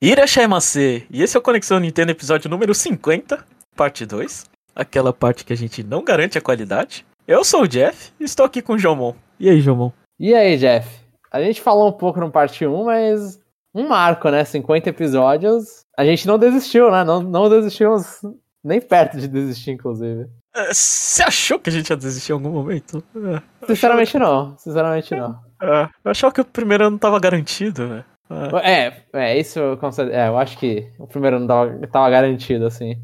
Irashaimase! E esse é o Conexão Nintendo episódio número 50, parte 2. Aquela parte que a gente não garante a qualidade. Eu sou o Jeff e estou aqui com o Jomon. E aí, Jomon? E aí, Jeff? A gente falou um pouco no parte 1, mas um marco, né? 50 episódios. A gente não desistiu, né? Não, não desistimos nem perto de desistir, inclusive. É, Você achou que a gente ia desistir em algum momento? É, Sinceramente, não. Sinceramente, não. é, eu achava que o primeiro ano tava garantido, né? É. É, é, isso eu considero. É, eu acho que o primeiro ano tava, tava garantido, assim.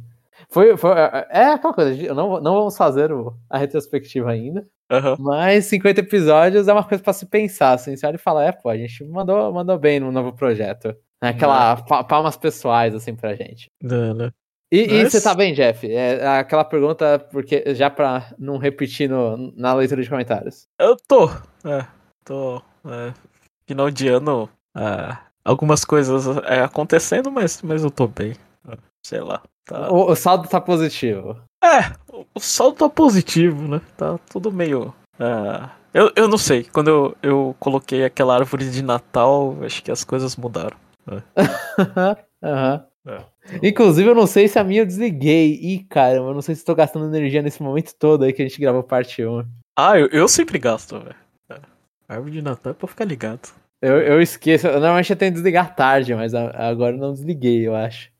Foi, foi, é aquela coisa, não, não vamos fazer o- a retrospectiva ainda, Aham. mas 50 episódios é uma coisa pra se pensar, assim. Você olha e fala, é, pô, a gente mandou, mandou bem no novo projeto. Aquela pa- palmas pessoais, assim, pra gente. Né, né? E, e você tá bem, Jeff? É aquela pergunta, porque já pra não repetir no, na leitura de comentários. Eu tô, é, tô, é, final de ano, é, algumas coisas é, acontecendo, mas, mas eu tô bem, sei lá, tá... O, o saldo tá positivo. É, o, o saldo tá positivo, né, tá tudo meio, é, eu, eu não sei, quando eu, eu coloquei aquela árvore de Natal, acho que as coisas mudaram. Aham. É. Inclusive, eu não sei se a minha eu desliguei. Ih, caramba, eu não sei se tô gastando energia nesse momento todo aí que a gente gravou parte 1. Ah, eu, eu sempre gasto, velho. É, árvore de Natal é pra ficar ligado. Eu, eu esqueço. Eu, normalmente eu tenho que desligar tarde, mas a- agora eu não desliguei, eu acho.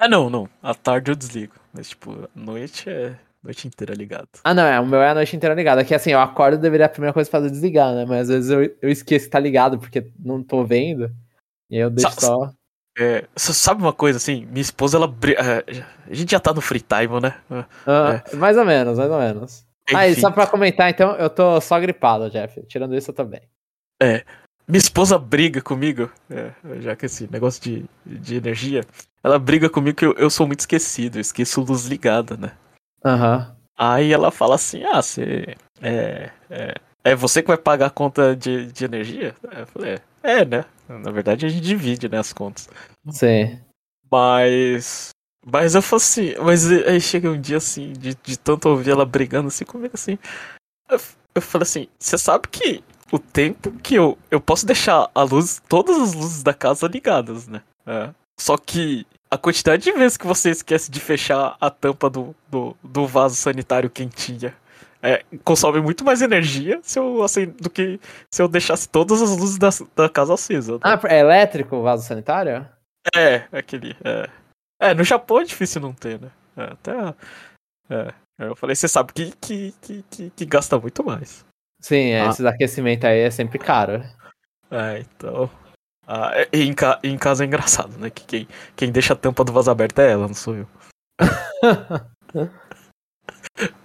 Ah, não, não, à tarde eu desligo, mas tipo, à noite é noite inteira ligado. Ah, não, é. O meu é a noite inteira ligado. É que assim, eu acordo deveria a primeira coisa fazer é desligar, né? Mas às vezes eu, eu esqueço que tá ligado porque não tô vendo. E aí eu deixo Sa- só. É, sabe uma coisa assim? Minha esposa, ela. é, A gente já tá no free time, né? É, Ah, Mais ou menos, mais ou menos. Ah, e enfim. só pra comentar, então, eu tô só gripado, Jeff. Tirando isso, eu tô bem. Minha esposa briga comigo, é, já que esse negócio de, de energia, ela briga comigo que eu, eu sou muito esquecido, eu esqueço luz ligada, né? Aham. Aí ela fala assim: ah, você. É, é, é você que vai pagar a conta de, de energia? Eu falei: é, é, né? Na verdade a gente divide, né, as contas. Sim. Mas. Mas eu falo assim, mas aí chega um dia assim, de, de tanto ouvir ela brigando assim comigo assim. Eu, eu falei assim, você sabe que o tempo que eu. Eu posso deixar a luz, todas as luzes da casa ligadas, né? É. Só que a quantidade de vezes que você esquece de fechar a tampa do, do, do vaso sanitário quentinha. É, consome muito mais energia se eu, assim, do que se eu deixasse todas as luzes da, da casa acesa. né? Ah, é elétrico o vaso sanitário? É, aquele. É. É, no Japão é difícil não ter, né? É, até. É. Eu falei, você sabe que, que, que, que, que gasta muito mais. Sim, é, Ah. esses aquecimentos aí é sempre caro. É, então. Ah, é- e em, ca- em casa é engraçado, né? Que quem, quem deixa a tampa do vaso aberto é ela, não sou eu.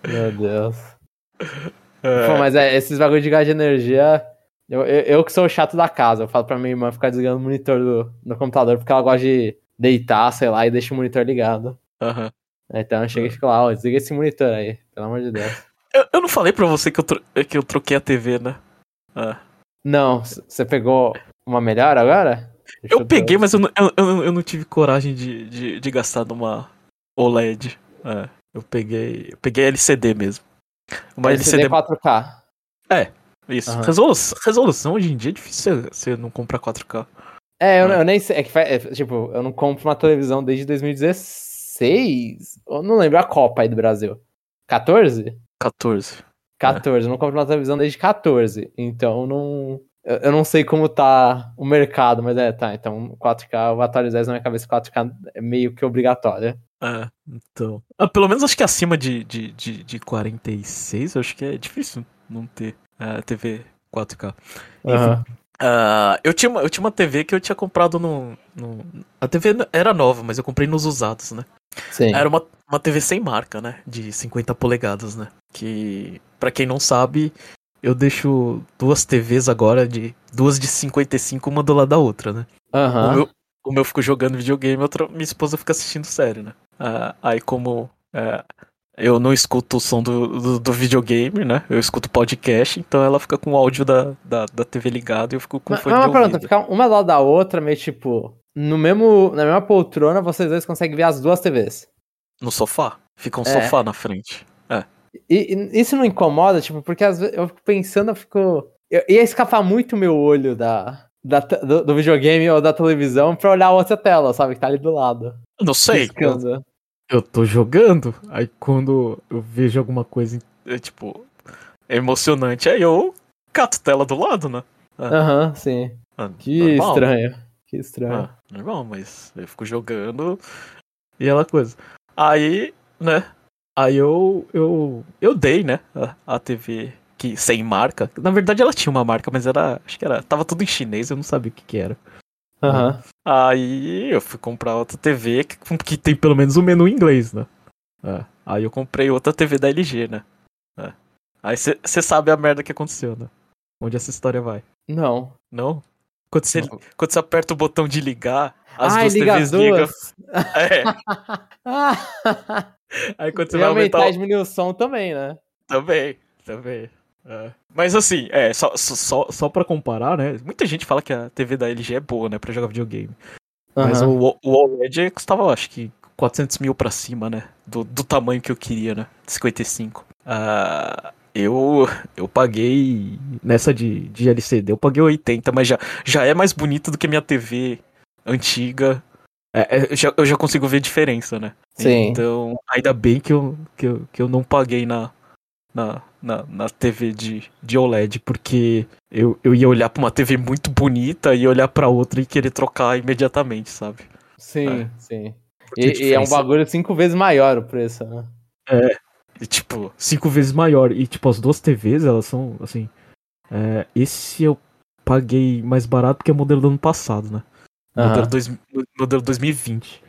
Meu Deus. É, Pô, mas é, esses bagulho de gás de energia. Eu, eu, eu que sou o chato da casa, eu falo pra minha irmã ficar desligando o monitor do, do computador porque ela gosta de deitar, sei lá, e deixa o monitor ligado. aham. Então eu chego e fico lá, ó, desliga esse monitor aí, pelo amor de Deus. Eu, eu não falei pra você que eu, tro- que eu troquei a TV, né? Ah. Não, você pegou uma melhor agora? Deixa Eu peguei, mas eu não, eu, eu, não tive coragem de, de, de gastar numa OLED. É, eu peguei. Eu peguei LCD mesmo. Uma LCD LCD. 4K. Isso. Aham. Resolução, resolução hoje em dia é difícil você- não comprar 4K. É, eu, Ah. eu nem sei. É que faz, é, tipo, eu não compro uma televisão desde 2016. Eu não lembro a Copa aí do Brasil. 14? 14. 14. Eu não compro uma televisão desde 14. Então não. Eu, não sei como tá o mercado, mas é, tá. Então 4K, eu vou atualizar isso na minha cabeça. 4K é meio que obrigatório. É, então. Ah, pelo menos acho que acima de, de, de, de 46, eu acho que é difícil não ter é, TV 4K. Aham. Ah, eu, tinha uma, eu tinha uma TV que eu tinha comprado no, no. A TV era nova, mas eu comprei nos usados, né? Sim. Era uma, uma TV sem marca, né? De 50 polegadas, né? Que, pra quem não sabe, eu deixo duas TVs agora, de duas de 55, uma do lado da outra, né? O, Aham. meu, o meu fico jogando videogame, outra, minha esposa fica assistindo série, né? Ah, aí como é, eu não escuto o som do, do, do videogame, né? Eu escuto podcast, então ela fica com o áudio da, da, da TV ligado e eu fico com Mas, fone mas de pergunta, ficar uma do lado da outra, meio tipo. No mesmo, na mesma poltrona, vocês dois conseguem ver as duas TVs. No sofá. Fica um É. sofá na frente. E, e isso não incomoda, tipo, porque às vezes eu fico pensando, eu fico. Eu, ia escapar muito meu olho da, da, do, do, videogame ou da televisão pra olhar a outra tela, sabe? Que tá ali do lado. Não sei. Eu, eu tô jogando, aí quando eu vejo alguma coisa, é, tipo, emocionante, aí eu cato tela do lado, né? Ah. Aham, uhum, sim. Ah, que normal. estranho. Que estranho. Ah, normal, mas eu fico jogando e ela coisa. Aí, né? Aí eu eu eu dei, né, a, a TV que sem marca. Na verdade ela tinha uma marca, mas era, acho que era, tava tudo em chinês, eu não sabia o que que era. Uhum. Aí eu fui comprar outra TV que, que tem pelo menos o um menu em inglês, né? É. Aí eu comprei outra TV da LG, né? É. Aí você sabe a merda que aconteceu, né? Onde essa história vai? Não. Não? Quando você, quando você aperta o botão de ligar, as Ai, duas liga TVs ligam. É. Aí quando você vai aumentar. o... o som também, né? Também, também. É. Mas assim, é, só, só, só pra comparar, né? Muita gente fala que a TV da LG é boa, né? Pra jogar videogame. Uhum. Mas o, o OLED custava, acho que, 400 mil pra cima, né? Do, do tamanho que eu queria, né? 55. Uh, eu, eu paguei, nessa de, de LCD, eu paguei 80, mas já, já é mais bonito do que minha TV antiga. É, é, eu, já, eu já consigo ver diferença, né? Sim. Então, ainda bem que eu, que eu, que eu não paguei na, na, na, na TV de, de OLED, porque eu, eu ia olhar pra uma TV muito bonita e olhar pra outra e querer trocar imediatamente, sabe? Sim, é. sim. E, e, é um bagulho cinco vezes maior o preço, né? É, e, tipo, cinco vezes maior. E, tipo, as duas TVs, elas são, assim. É, esse eu paguei mais barato que o modelo do ano passado, né? Uhum. Modelo, dois, modelo 2020.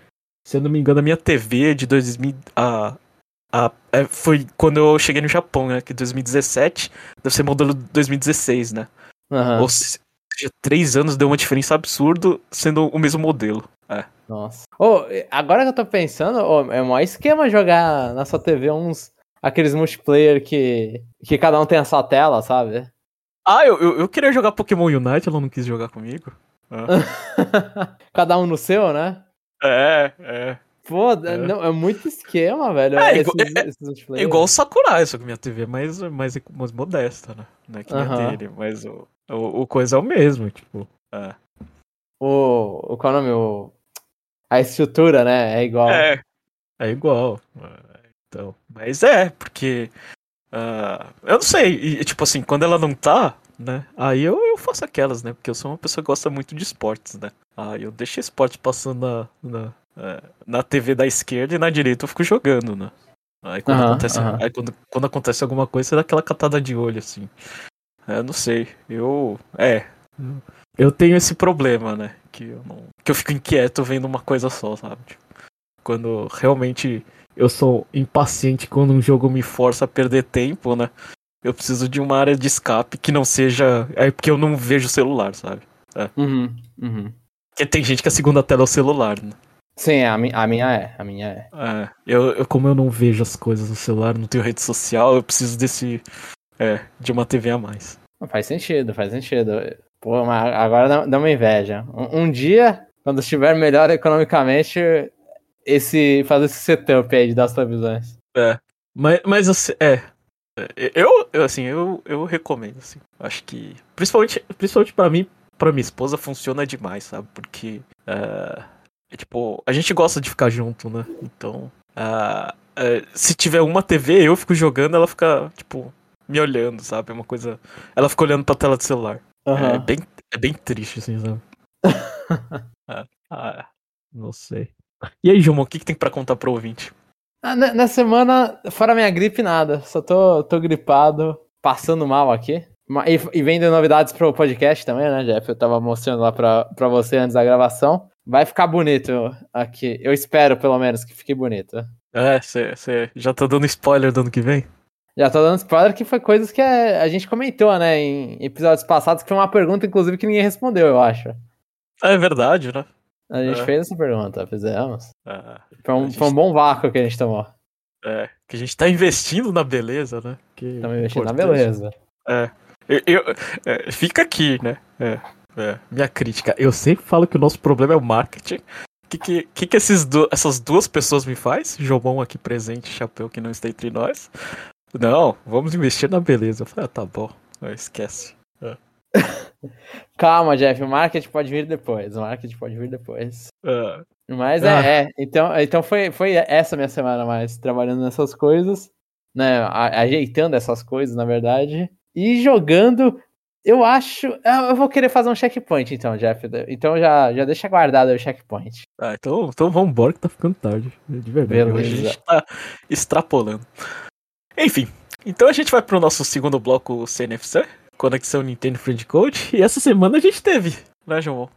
Se eu não me engano, a minha TV de 2000. A, a, é, foi quando eu cheguei no Japão, né? Que 2017 deve ser modelo 2016, né? Uhum. Ou seja, três anos deu uma diferença absurda sendo o mesmo modelo. É. Nossa. Oh, agora que eu tô pensando, oh, é o maior esquema jogar na sua TV uns. Aqueles multiplayer que, que cada um tem a sua tela, sabe? Ah, eu, eu, eu queria jogar Pokémon Unite, ela não quis jogar comigo. Ah. cada um no seu, né? É, é. Pô, é. Não, é muito esquema, velho. É, esses, é, esses é igual o Sakurai, só que minha TV é mais, mais, mais modesta, né? Não é que uh -huh. dele, mas o, o, o, coisa é o mesmo, tipo. É. O, o. Qual é o nome? O, a estrutura, né? É igual. É, é igual. Então, mas é, porque. Uh, eu não sei, e, tipo assim, quando ela não tá, né? Aí eu, eu faço aquelas, né? Porque eu sou uma pessoa que gosta muito de esportes, né? Aí eu deixo esporte passando na, na, é, na TV da esquerda e na direita eu fico jogando, né? Aí quando, uhum, acontece, uhum. aí quando, quando acontece alguma coisa, você dá aquela catada de olho, assim. É, não sei. Eu. É. Eu tenho esse problema, né? Que eu, não, que eu fico inquieto vendo uma coisa só, sabe? Tipo, quando realmente eu sou impaciente quando um jogo me força a perder tempo, né? Eu preciso de uma área de escape que não seja. É porque eu não vejo o celular, sabe? É. Uhum, uhum. Porque tem gente que a segunda tela é o celular, né? Sim, a, mi a minha é. A minha é. é eu, eu, como eu não vejo as coisas no celular, não tenho rede social, eu preciso desse. É, de uma TV a mais. Faz sentido, faz sentido. Pô, mas agora dá uma inveja. Um, um dia, quando estiver melhor economicamente, esse fazer esse setup aí de dar as televisões. É. Mas, mas assim, é. Eu, eu assim, eu, eu recomendo, assim. Acho que. Principalmente, principalmente para mim, para minha esposa, funciona demais, sabe? Porque. Uh é, tipo, a gente gosta de ficar junto, né? Então, uh, uh, se tiver uma TV, eu fico jogando, ela fica, tipo, me olhando, sabe? É uma coisa. Ela fica olhando pra tela do celular. Uhum. É, bem, é bem triste, assim, sabe? ah, ah, não sei. E aí, Gilmão, o que, que tem para contar pro ouvinte? Ah, na semana, fora minha gripe, nada. Só tô, tô gripado, passando mal aqui. E, e vendo novidades pro podcast também, né, Jeff? Eu tava mostrando lá pra, pra você antes da gravação. Vai ficar bonito aqui. Eu espero, pelo menos, que fique bonito. É, você já tá dando spoiler do ano que vem? Já tô dando spoiler que foi coisas que a, gente comentou, né, em episódios passados, que foi uma pergunta, inclusive, que ninguém respondeu, eu acho. É verdade, né? A gente é. fez essa pergunta, fizemos. É. Foi, um, gente... foi um bom vácuo que a gente tomou. É, que a gente tá investindo na beleza, né? Estamos investindo na beleza. É. Eu, eu, é, fica aqui, né? É. É, minha crítica. Eu sempre falo que o nosso problema é o marketing. O que, que, que, que esses du essas duas pessoas me faz? Jobão aqui presente, chapéu que não está entre nós. Não, vamos investir na beleza. Eu falei, ah, tá bom. esquece. É. Calma, Jeff, o marketing pode vir depois. O marketing pode vir depois. Ah, Mas Ah. é, é. Então, então foi, foi essa minha semana mais, trabalhando nessas coisas, né? a- ajeitando essas coisas, na verdade. E jogando, eu acho. Eu eu vou querer fazer um checkpoint, então, Jeff. Então já, já deixa guardado o checkpoint. ah, então, então vamos embora que tá ficando tarde. De verdade. Hoje a Beleza. gente tá extrapolando. Enfim, então a gente vai pro nosso segundo bloco CNFC, Conexão Nintendo Friend Code. E essa semana a gente teve, né, João?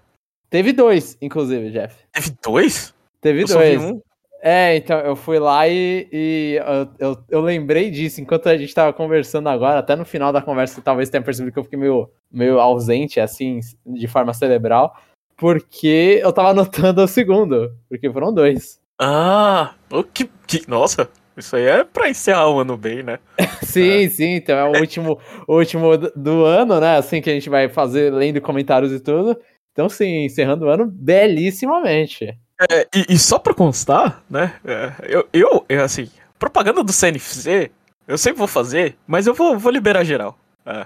Teve dois, inclusive, Jeff. Teve dois? Teve Eu dois. um. É, então eu fui lá e, e eu, eu, eu lembrei disso enquanto a gente tava conversando agora, até no final da conversa, talvez tenha percebido que eu fiquei meio, meio ausente, assim, de forma cerebral, porque eu tava anotando o segundo, porque foram dois. Ah, o que, que- Nossa, isso aí é pra encerrar o ano bem, né? Sim, sim, então é o último, o último do- do ano, né? Assim que a gente vai fazer, lendo comentários e tudo. Então, sim, encerrando o ano belíssimamente. É, e, e só pra constar, né? é, eu, eu, eu, assim, propaganda do CNFC, eu sempre vou fazer, mas eu vou, vou liberar geral. É,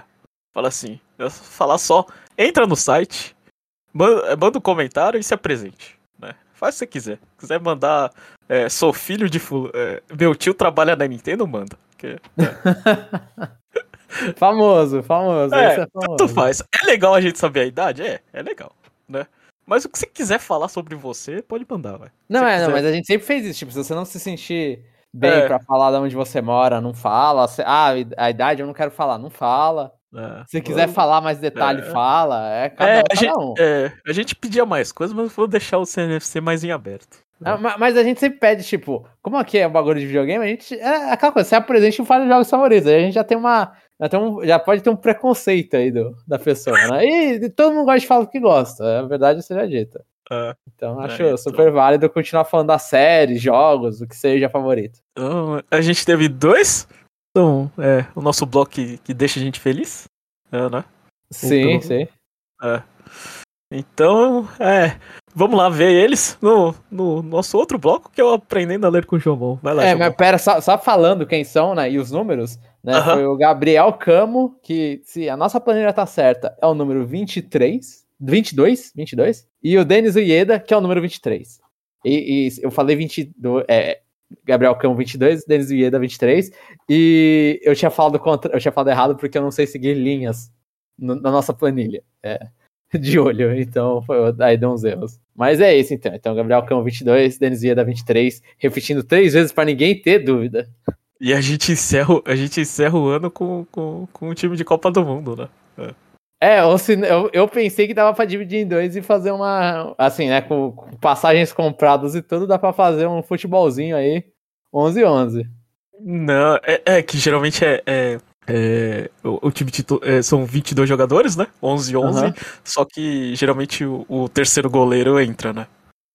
fala assim, eu falar só, entra no site, manda, manda um comentário e se apresente, né? Faz o que você quiser. Se quiser mandar, é, sou filho de é, meu tio trabalha na Nintendo, manda. Que- Famoso, famoso. É, é famoso. Tanto faz. É legal a gente saber a idade? É, é legal, né? Mas o que você quiser falar sobre você, pode mandar, vai. Não, é, não, mas a gente sempre fez isso. Tipo, se você não se sentir bem É. pra falar de onde você mora, não fala. Ah, a idade eu não quero falar, não fala. É. Se quiser falar mais detalhe, É. fala. É cada, É, um, a cada gente, um. é, a gente pedia mais coisas, mas vou deixar o CNFC mais em aberto. Ah, ma- Mas a gente sempre pede, tipo, como aqui é um bagulho de videogame, a gente. É aquela coisa, você apresenta e fala os jogos favoritos. Aí a gente já tem uma. Um- já pode ter um preconceito aí do, da pessoa, né? E todo mundo gosta de falar o que gosta. A verdade seja dita. É. Então É, acho então. super válido continuar falando da série, jogos, o que seja favorito. Então, a gente teve dois. Então, é, o nosso bloco que, que deixa a gente feliz. É, né? Sim, Então- sim. É. Então, é. Vamos lá ver eles no, no nosso outro bloco, que é o Aprendendo a Ler com o Jomon. Vai lá, É, Jomon. mas pera, só, só falando quem são, né, e os números, né, Aham. foi o Gabriel Camo, que, se a nossa planilha tá certa, é o número 23, 22, 22, e o Denis Uieda, que é o número 23. E, e eu falei 22, é, Gabriel Camo 22, Denis Uieda 23, e eu tinha falado contra, eu tinha falado errado porque eu não sei seguir linhas no- na nossa planilha, é, de olho, então foi, aí deu uns erros. Mas é isso então, então Gabriel Camo 22, Denis Uieda 23, repetindo três vezes pra ninguém ter dúvida. E a gente encerra, a gente encerra o ano com, com, com o time de Copa do Mundo, né? É, ou se, eu, eu pensei que dava pra dividir em dois e fazer uma. Assim, né? Com, com passagens compradas e tudo, dá pra fazer um futebolzinho aí. 11-11. Não, é, é que geralmente é. é- é, o, o time titu- é, são 22 jogadores, né? 11 e 11. Aham. Só que geralmente o, o terceiro goleiro entra, né?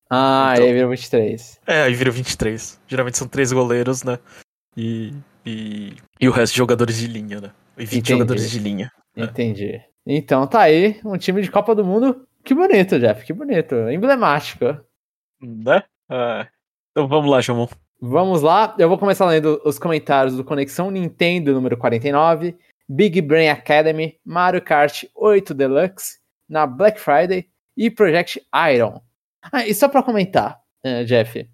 Ah, Então- aí virou 23. É, aí vira 23. Geralmente são três goleiros, né? E, e, e o resto de jogadores de linha, né? E 20 Entendi. jogadores de linha. É. Entendi. Então tá aí, um time de Copa do Mundo. Que bonito, Jeff, que bonito. Emblemático. Né? Ah, então vamos lá, Jamon. Vamos lá, eu vou começar lendo os comentários do Conexão Nintendo número 49, Big Brain Academy, Mario Kart 8 Deluxe, na Black Friday e Project Iron. Ah, e só pra comentar, eh, Jeff,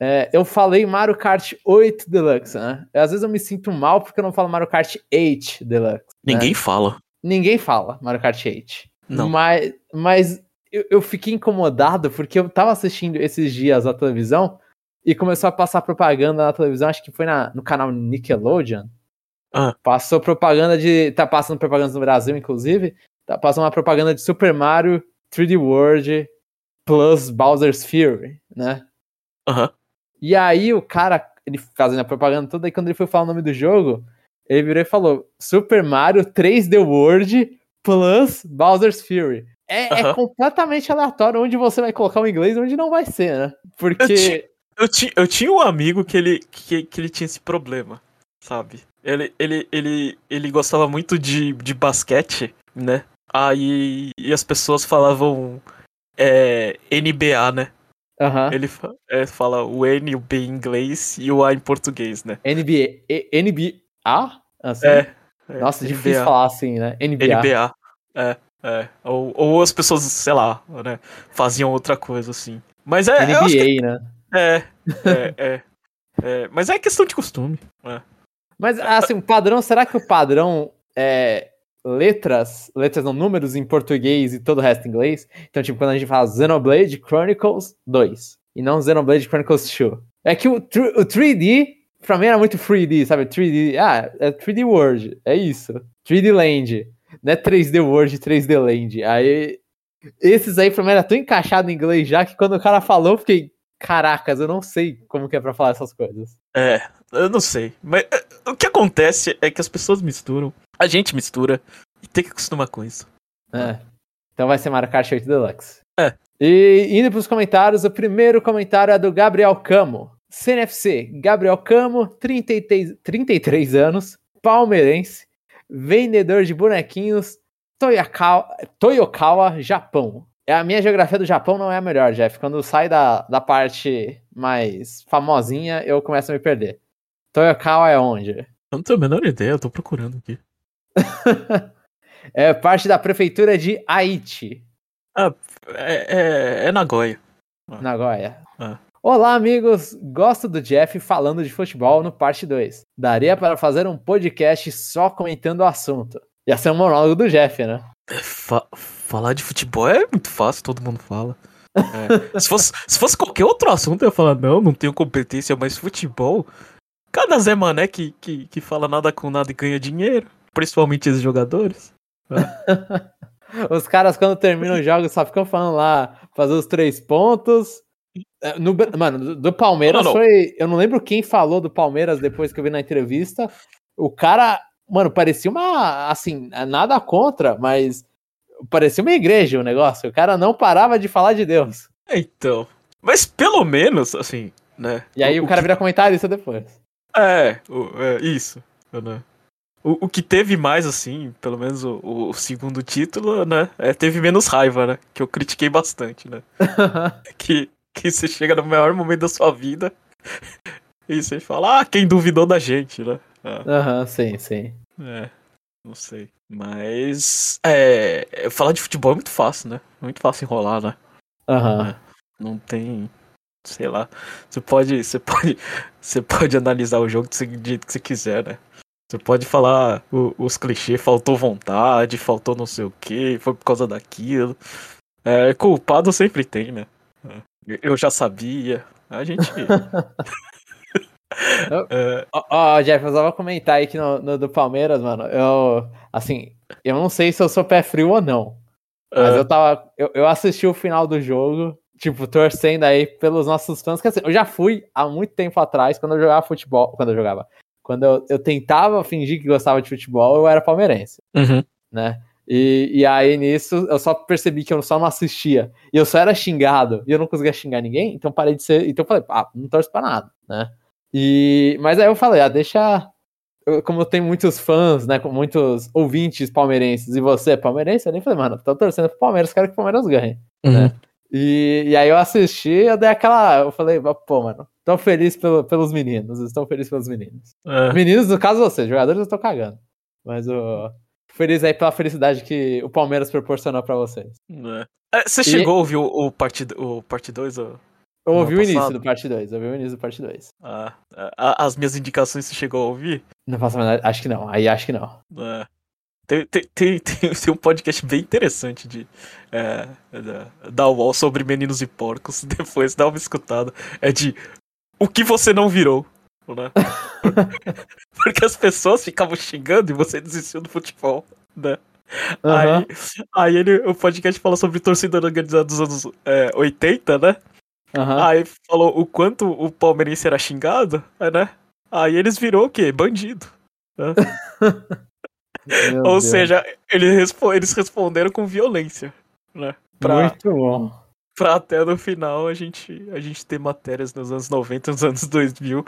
eh, eu falei Mario Kart 8 Deluxe, né? Às vezes eu me sinto mal porque eu não falo Mario Kart 8 Deluxe. né? Ninguém fala. Ninguém fala Mario Kart 8. Não. Mas, mas eu, eu fiquei incomodado porque eu tava assistindo esses dias a televisão e começou a passar propaganda na televisão, acho que foi na, no canal Nickelodeon. Ah. Passou propaganda de. Tá passando propaganda no Brasil, inclusive. Tá passando uma propaganda de Super Mario 3D World plus Bowser's Fury, né? Aham. E aí o cara, ele fazendo a propaganda toda, e quando ele foi falar o nome do jogo, ele virou e falou: Super Mario 3D World plus Bowser's Fury. É, é Aham. completamente aleatório onde você vai colocar o inglês e onde não vai ser, né? Porque. Eu, ti, eu tinha um amigo que ele, que, que ele tinha esse problema, sabe? Ele, ele, ele, ele gostava muito de, de basquete, né? Aí e as pessoas falavam é, NBA, né? Aham. Ele é, fala o N o B em inglês e o A em português, né? NBA. E- NBA? Assim? É. é, Nossa, NBA. difícil falar assim, né? NBA. NBA. É, é. Ou, ou as pessoas, sei lá, né, faziam outra coisa, assim. Mas é. NBA, que, né? É, é, é, é. Mas é questão de costume. É. Mas, assim, o padrão, será que o padrão é letras, letras não, números em português e todo o resto em inglês? Então, tipo, quando a gente fala Xenoblade Chronicles 2 e não Xenoblade Chronicles 2. É que o, o 3D, pra mim era muito 3D, sabe? 3D, ah, é 3D World, é isso. 3D Land, não é 3D World, 3D Land. Aí, esses aí pra mim era tão encaixado em inglês já que quando o cara falou, fiquei, caracas, eu não sei como que é pra falar essas coisas. É, eu não sei. Mas é, o que acontece é que as pessoas misturam, a gente mistura, e tem que acostumar com isso. É. Então vai ser Mario Kart 8 Deluxe. É. E indo pros comentários, o primeiro comentário é do Gabriel Camo. CNFC, Gabriel Camo, 33, 33 anos, palmeirense, vendedor de bonequinhos, Toyokawa, Toyokawa, Japão. A minha geografia do Japão não é a melhor, Jeff. Quando sai da, da parte mais famosinha, eu começo a me perder. Toyokawa é onde? Eu não tenho a menor ideia, eu tô procurando aqui. é parte da prefeitura de Aichi. Ah, é, é, é Nagoya. Nagoya. Ah. Olá, amigos! Gosto do Jeff falando de futebol no parte 2. Daria para fazer um podcast só comentando o assunto. Ia ser um monólogo do Jeff, né? Fa falar de futebol é muito fácil, todo mundo fala. É. se, fosse, se fosse qualquer outro assunto, eu ia falar, não, não tenho competência, mas futebol. Cada Zé Mané que, que, que fala nada com nada e ganha dinheiro. Principalmente esses jogadores. É. os caras, quando terminam os jogos, só ficam falando lá, fazer os três pontos. É, no, mano, do Palmeiras não, não. foi. Eu não lembro quem falou do Palmeiras depois que eu vi na entrevista. O cara, mano, parecia uma. Assim, nada contra, mas parecia uma igreja o negócio. O cara não parava de falar de Deus. Então. Mas pelo menos, assim, né? E aí o, o cara que... vira comentarista depois. É, o, é isso. Né? O, o que teve mais, assim, pelo menos o, o segundo título, né? É, teve menos raiva, né? Que eu critiquei bastante, né? que, que você chega no maior momento da sua vida e você fala, ah, quem duvidou da gente, né? Ah. Aham, uhum, sim, sim. É, não sei. Mas. É. Falar de futebol é muito fácil, né? Muito fácil enrolar, né? Aham. Uhum. Não tem. Sei lá. Você pode. Você pode. Você pode analisar o jogo do jeito que você quiser, né? Você pode falar o, os clichês, faltou vontade, faltou não sei o que, foi por causa daquilo. É, culpado sempre tem, né? Eu já sabia. A gente. Ó, oh, oh, Jeff, eu só vou comentar aí que no, no, do Palmeiras, mano. Eu, assim, eu não sei se eu sou pé frio ou não. Mas é. eu tava. Eu, eu assisti o final do jogo, tipo, torcendo aí pelos nossos fãs. Que assim, eu já fui há muito tempo atrás, quando eu jogava futebol. Quando eu jogava. Quando eu, eu tentava fingir que gostava de futebol, eu era palmeirense. Uhum. Né? E, e aí nisso eu só percebi que eu só não assistia. E eu só era xingado. E eu não conseguia xingar ninguém. Então parei de ser. Então eu falei, ah, não torço pra nada, né? E, mas aí eu falei, ah, deixa. Eu, como tenho muitos fãs, né? Com muitos ouvintes palmeirenses, e você é palmeirense, eu nem falei, mano, tô torcendo pro Palmeiras, quero que o Palmeiras ganhe. Uhum. Né? E, e aí eu assisti, eu dei aquela. Eu falei, pô, mano, tô feliz pelo, pelos meninos, estou feliz pelos meninos. É. Meninos, no caso você, jogadores eu tô cagando. Mas o. Feliz aí pela felicidade que o Palmeiras proporcionou para vocês. É. É, você chegou a ouvir o, o parte 2? O parte dois, ou... Eu ouvi o início do parte 2, ouvi o início do parte 2. Ah, as minhas indicações você chegou a ouvir? Não faço a acho que não, aí acho que não. É. Tem, tem, tem, tem, um podcast bem interessante de é, da, da UOL sobre meninos e porcos. Depois dá uma escutada. É de o que você não virou. Né? Porque as pessoas ficavam xingando e você desistiu do futebol, né? Uhum. Aí, aí ele, o podcast fala sobre torcida organizada dos anos é, 80, né? Uhum. Aí falou o quanto o palmeirense era xingado, né? Aí eles virou o quê? Bandido. Né? Ou Deus. seja, eles, eles responderam com violência, né? Pra, Muito bom. Pra até no final a gente, a gente ter matérias nos anos 90, nos anos 2000,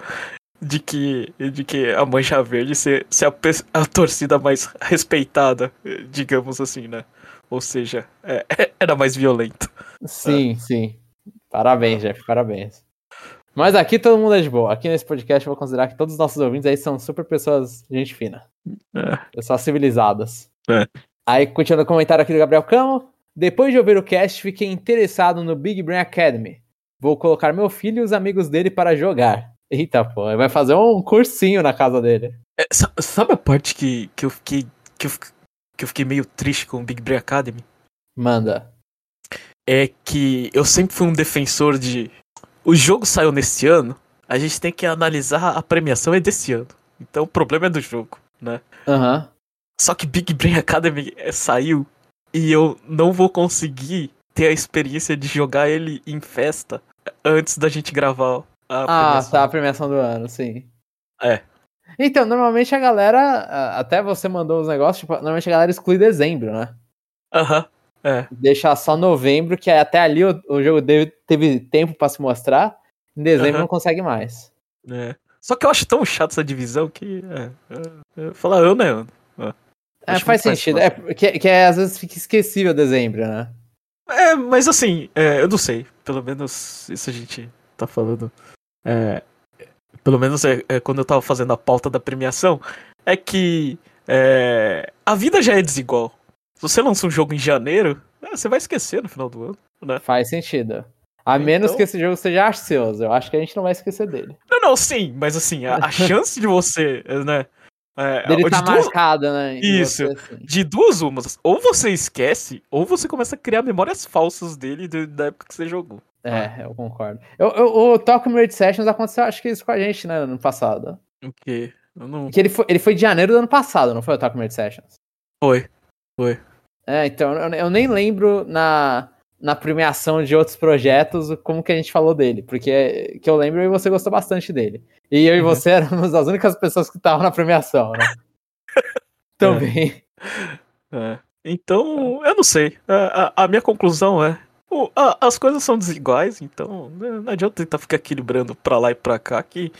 de que, de que a Mancha Verde ser, ser a, a torcida mais respeitada, digamos assim, né? Ou seja, é, era mais violento. Sim, é. sim. Parabéns, Jeff, parabéns. Mas aqui todo mundo é de boa. Aqui nesse podcast eu vou considerar que todos os nossos ouvintes aí são super pessoas, gente fina. É. Pessoas civilizadas. É. Aí, continuando o comentário aqui do Gabriel Camo. Depois de ouvir o cast, fiquei interessado no Big Brain Academy. Vou colocar meu filho e os amigos dele para jogar. Eita, pô, vai fazer um cursinho na casa dele. É, sa- sabe a parte que, que eu fiquei. Que eu, que eu fiquei meio triste com o Big Brain Academy? Manda. É que eu sempre fui um defensor de. O jogo saiu nesse ano, a gente tem que analisar a premiação é desse ano. Então o problema é do jogo, né? Aham. Só que Big Brain Academy é, saiu e eu não vou conseguir ter a experiência de jogar ele em festa antes da gente gravar a Ah, premiação. tá, a premiação do ano, sim. É. Então, normalmente a galera, até você mandou os negócios, tipo, normalmente a galera exclui dezembro, né? Aham. É. Deixa só novembro, que até ali o, o jogo teve tempo pra se mostrar. Em dezembro Aham. não consegue mais. É. Só que eu acho tão chato essa divisão que. É, é, é, falar ano é ano. É, faz sentido. É, que, que é, às vezes fica esquecível dezembro, né? É, mas assim, eu não sei. Pelo menos isso a gente tá falando. É, pelo menos é, quando eu tava fazendo a pauta da premiação. É que a vida já é desigual. Você lança um jogo em janeiro, é, você vai esquecer no final do ano, né? Faz sentido. A menos Então- que esse jogo seja arceoso. Eu acho que a gente não vai esquecer dele. Não, não, sim, mas assim, a, a chance de você, né? É, Dele de, tá duas, marcado, né? Isso. você, assim. de duas umas, ou você esquece, ou você começa a criar memórias falsas dele de- da época que você jogou. É, eu concordo. Eu, eu, o Tokyo Mirror Sessions aconteceu, acho que isso com a gente, né, no passado. O quê? Eu não. Que ele foi, ele foi de janeiro do ano passado, não foi o Tokyo Mirror Sessions? Foi. É, então, eu, eu nem lembro na, na premiação de outros projetos como que a gente falou dele, porque que eu lembro e você gostou bastante dele. E eu e Uhum. você éramos as únicas pessoas que estavam na premiação, né? Também. É. Então, eu não sei. A, a- a minha conclusão é. o- a- as coisas são desiguais, então né, não adianta tentar ficar equilibrando pra lá e pra cá que.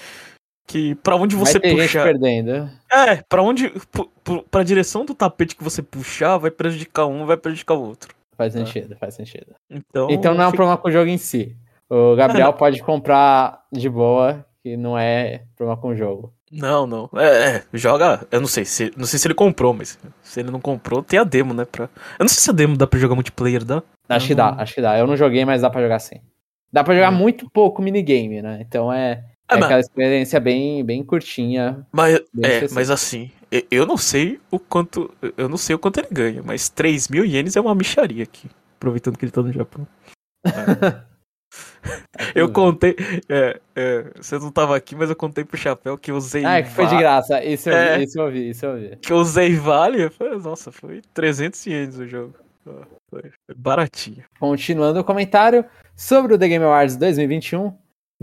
Que pra onde você puxar. perdendo. É, pra onde. pu- pu- Pra direção do tapete que você puxar, vai prejudicar um, vai prejudicar o outro. Faz sentido, faz sentido. Então. Então não é um fica- problema com o jogo em si. O Gabriel pode comprar de boa, que não é problema com o jogo. Não, não. É, é, joga. Eu não sei se. Não sei se ele comprou, mas se ele não comprou, tem a demo, né? Pra... Eu não sei se a demo dá pra jogar multiplayer, dá? Acho que Uhum. dá, acho que dá. Eu não joguei, mas dá pra jogar sim. Dá pra jogar Uhum. muito pouco minigame, né? Então é, É, é aquela experiência bem, bem curtinha. Mas, Bem é, mas assim, eu não sei o quanto. Eu não sei o quanto ele ganha, mas 3 mil ienes é uma micharia aqui. Aproveitando que ele tá no Japão. Eu contei. é, é, você não tava aqui, mas eu contei pro Chapéu que eu usei. Ah, que foi de graça. Isso eu, É. vi, isso eu vi, isso eu vi. Que eu usei Vale. falei, Nossa, foi 300 ienes o jogo. Foi, foi baratinho. Continuando o comentário sobre o The Game Awards 2021,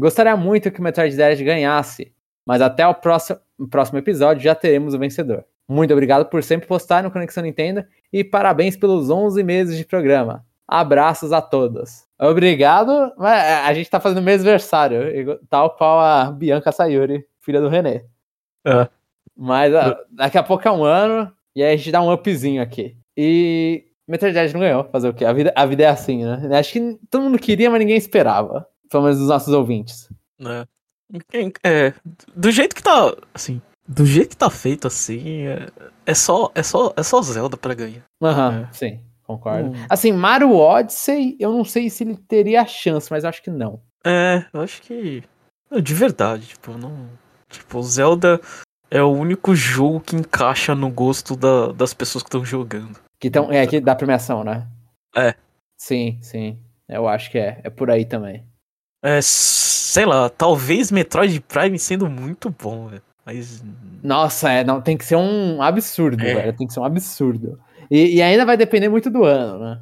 gostaria muito que o Metroid Dread ganhasse, mas até o próximo, próximo episódio já teremos o vencedor. Muito obrigado por sempre postar no Conexão Nintendo e parabéns pelos 11 meses de programa. Abraços a todos. Obrigado. Mas A gente tá fazendo mês aniversário, tal qual a Bianca Sayuri, filha do René. É. Mas daqui a pouco é um ano, e aí a gente dá um upzinho aqui. E Metroid Dread não ganhou, fazer o quê? A vida, a vida é assim, né? Acho que todo mundo queria, mas ninguém esperava. Pelo menos os nossos ouvintes. Quem- É, do jeito que tá, assim, do jeito que tá feito assim, é, é só, é só, é só Zelda pra ganhar. Aham, sim, concordo. Hum. Assim, Mario Odyssey, eu não sei se ele teria chance, mas acho que não. É, eu acho que de verdade, tipo, não, tipo, o Zelda é o único jogo que encaixa no gosto da- das pessoas que estão jogando. Que tão, é aqui da premiação, né? É. Sim, sim. Eu acho que é. É por aí também. É, sei lá, talvez Metroid Prime sendo muito bom, velho. Mas Nossa, é, não, tem que ser um absurdo, É. velho. Tem que ser um absurdo. E, e ainda vai depender muito do ano, né?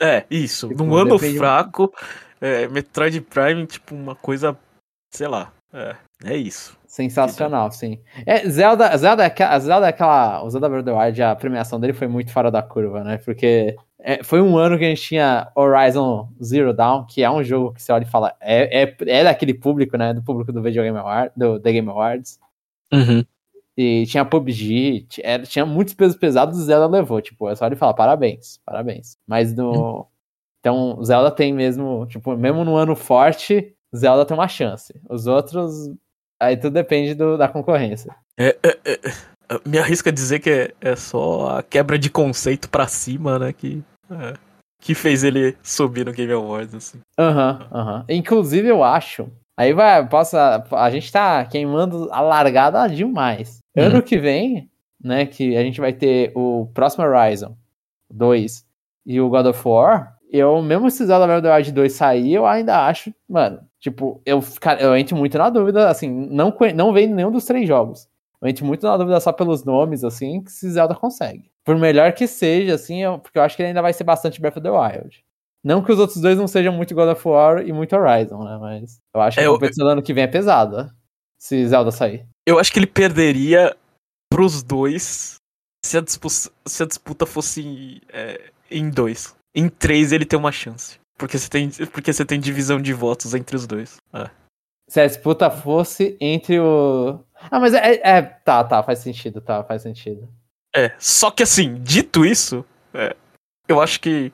é, isso, Tipo, num ano fraco, é, Metroid Prime tipo uma coisa, sei lá, é, é isso. Sensacional, sim. É, Zelda, Zelda, é Zelda é aquela. O Zelda Breath of the Wild, a premiação dele foi muito fora da curva, né? Porque é, foi um ano que a gente tinha Horizon Zero Dawn, que é um jogo que você olha e fala. É, é, é daquele público, né? Do público do Video Game Award, do The Game Awards. Uhum. E tinha PUBG, t- era- tinha muitos pesos pesados, Zelda levou. Tipo, é só ele falar, parabéns, parabéns. Mas no. Então, Zelda tem mesmo, tipo, mesmo no ano forte, Zelda tem uma chance. Os outros. Aí tudo depende do- da concorrência. É, é, é, me arrisca a dizer que é, é só a quebra de conceito pra cima, né? Que, é, que fez ele subir no Game Awards, assim. Aham, uhum, aham. Uhum. Inclusive, eu acho. Aí vai, possa. A gente tá queimando a largada demais. Uhum. Ano que vem, né? Que a gente vai ter o próximo Horizon 2 e o God of War. Eu, mesmo se Zelda Breath of the Wild 2 sair, eu ainda acho, mano, tipo, eu, eu entro muito na dúvida, assim, não, não vendo nenhum dos três jogos. Eu entro muito na dúvida só pelos nomes, assim, que se Zelda consegue. Por melhor que seja, assim, eu, porque eu acho que ele ainda vai ser bastante Breath of the Wild. Não que os outros dois não sejam muito God of War e muito Horizon, né? Mas eu acho que é, o competição do ano que vem é pesada. Né? Se Zelda sair. Eu acho que ele perderia pros dois se a disputa, se a disputa fosse é, em dois. Em três ele tem uma chance. Porque você tem, porque você tem divisão de votos entre os dois. É. Se a disputa fosse entre o. Ah, mas é, é, Tá, tá, faz sentido, tá, faz sentido. É, só que assim, dito isso, é, eu acho que.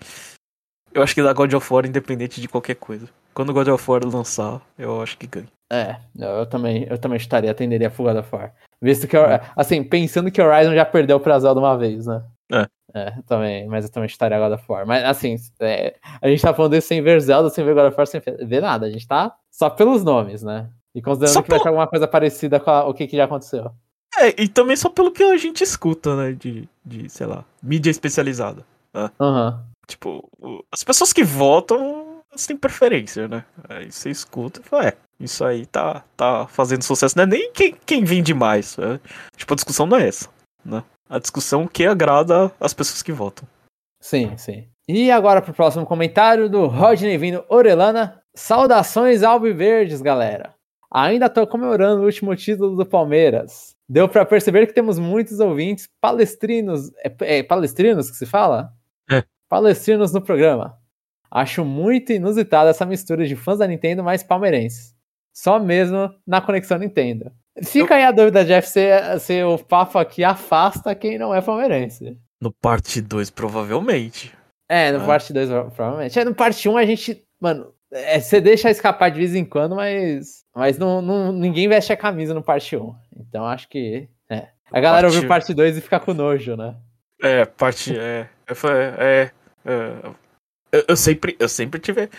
Eu acho que dá God of War independente de qualquer coisa. Quando God of War lançar, eu acho que ganha. É, eu também, eu também estaria, atenderia a God of War. Visto que, assim, pensando que Horizon já perdeu pra Zelda uma vez, né? É. É, também, mas eu também estaria God of War. Mas assim, é, a gente tá falando isso sem ver Zelda, sem ver God of War, sem ver nada. A gente tá só pelos nomes, né? E considerando só que pelo... vai ter alguma coisa parecida com a, o que, que já aconteceu. É, e também só pelo que a gente escuta, né? De, de sei lá, mídia especializada. Né? Uhum. Tipo, as pessoas que votam, elas têm preferência, né? Aí você escuta e fala, é, isso aí tá, tá fazendo sucesso. Não é nem quem, quem vende mais. Né? Tipo, a discussão não é essa, né? A discussão que agrada as pessoas que votam. Sim, sim. E agora pro próximo comentário do Rodney Vindo Orelana. Saudações alviverdes, galera. Ainda tô comemorando o último título do Palmeiras. Deu para perceber que temos muitos ouvintes palestrinos. É, é palestrinos que se fala? É. Palestrinos no programa. Acho muito inusitada essa mistura de fãs da Nintendo mais palmeirenses. Só mesmo na conexão Nintendo. Fica eu... aí a dúvida, Jeff, se, se o papo aqui afasta quem não é palmeirense. No parte 2, provavelmente. É, no é. parte 2, provavelmente. É, no parte 1 um, a gente. Mano, é, você deixa escapar de vez em quando, mas. Mas não, não, ninguém veste a camisa no parte 1. Um. Então acho que. É. A galera parte... ouviu parte 2 e fica com nojo, né? É, parte. É. é, é eu, eu, sempre, eu sempre tive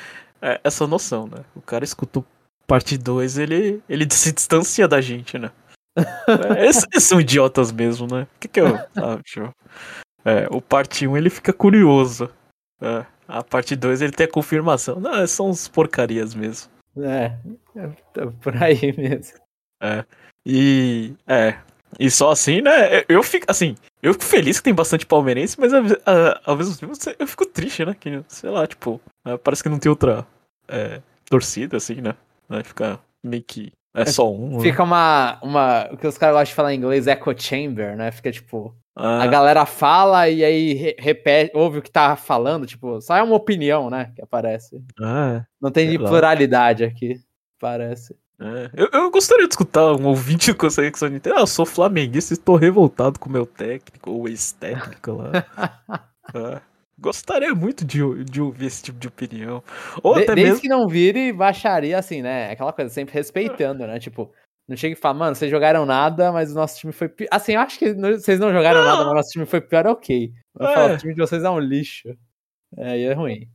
é, essa noção, né? O cara escutou parte 2, ele, ele se distancia da gente, né? é, esses, são idiotas mesmo, né? O que, que eu. Sabe, é, o parte 1 um, ele fica curioso. É, a parte 2 ele tem a confirmação. Não, são uns porcarias mesmo. É, é por aí mesmo. É. E. É. E só assim, né? Eu fico, assim, eu fico feliz que tem bastante palmeirense, mas ao mesmo tempo eu fico triste, né? Que, sei lá, tipo, é, parece que não tem outra é, torcida, assim, né? Vai ficar meio que. É, é só um. Né? Fica né? uma, uma. O que os caras gostam de falar em inglês, echo chamber, né? Fica tipo. Ah. A galera fala e aí repete, ouve o que tá falando, tipo, só é uma opinião, né? Que aparece. Ah, é. Não tem de pluralidade aqui, parece. É. Eu, eu, gostaria de escutar um ouvinte com essa questão de ah, eu sou flamenguista e estou revoltado com o meu técnico, ou ex-técnico lá. ah. Gostaria muito de, de ouvir esse tipo de opinião. Ou de, até desde mesmo... que não vire, baixaria assim, né? Aquela coisa, sempre respeitando, né? Tipo, não chega e fala, mano, vocês jogaram nada, mas o nosso time foi pior. Assim, eu acho que vocês não jogaram não. nada, mas o nosso time foi pior, ok. É. o time de vocês é um lixo. É, aí é ruim.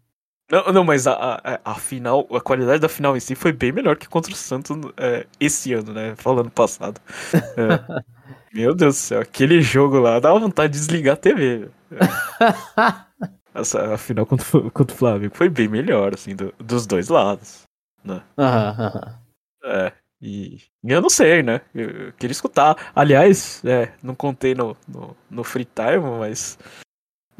Não, não mas a, a, a, final, a qualidade da final em si foi bem melhor que contra o Santos é, esse ano, né? Falando passado. É. Meu Deus do céu, aquele jogo lá dá vontade de desligar a TV. É. Essa, a final contra, contra o Flamengo foi bem melhor, assim, do, dos dois lados. Né? É, e eu não sei, né? Eu, eu queria escutar. Aliás, é, não contei no, no, no free time, mas.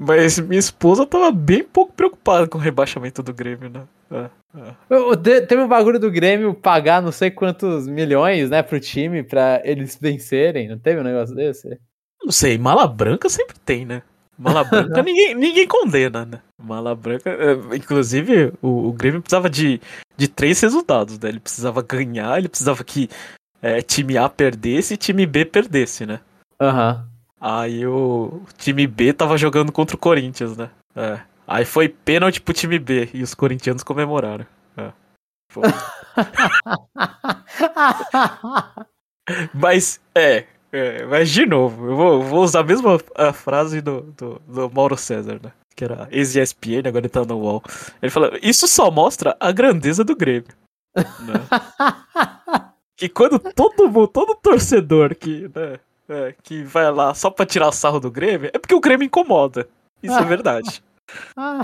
Mas minha esposa tava bem pouco preocupada com o rebaixamento do Grêmio, né? É, é. Teve o um bagulho do Grêmio pagar não sei quantos milhões, né, pro time pra eles vencerem. Não teve um negócio desse? Não sei, mala branca sempre tem, né? Mala branca ninguém, ninguém condena, né? Mala branca. É, inclusive, o, o Grêmio precisava de, de três resultados, né? Ele precisava ganhar, ele precisava que é, time A perdesse e time B perdesse, né? Aham. Uhum. Aí o time B tava jogando contra o Corinthians, né? É. Aí foi pênalti pro time B e os corintianos comemoraram. É. Mas, é, É, mas de novo, eu vou, vou usar a mesma a frase do, do, do Mauro César, né? Que era ex-ESPN, agora ele tá no UOL. Ele fala, isso só mostra a grandeza do Grêmio. né? que quando todo mundo, todo torcedor que, né, é, que vai lá só pra tirar sarro do Grêmio, é porque o Grêmio incomoda. Isso é verdade.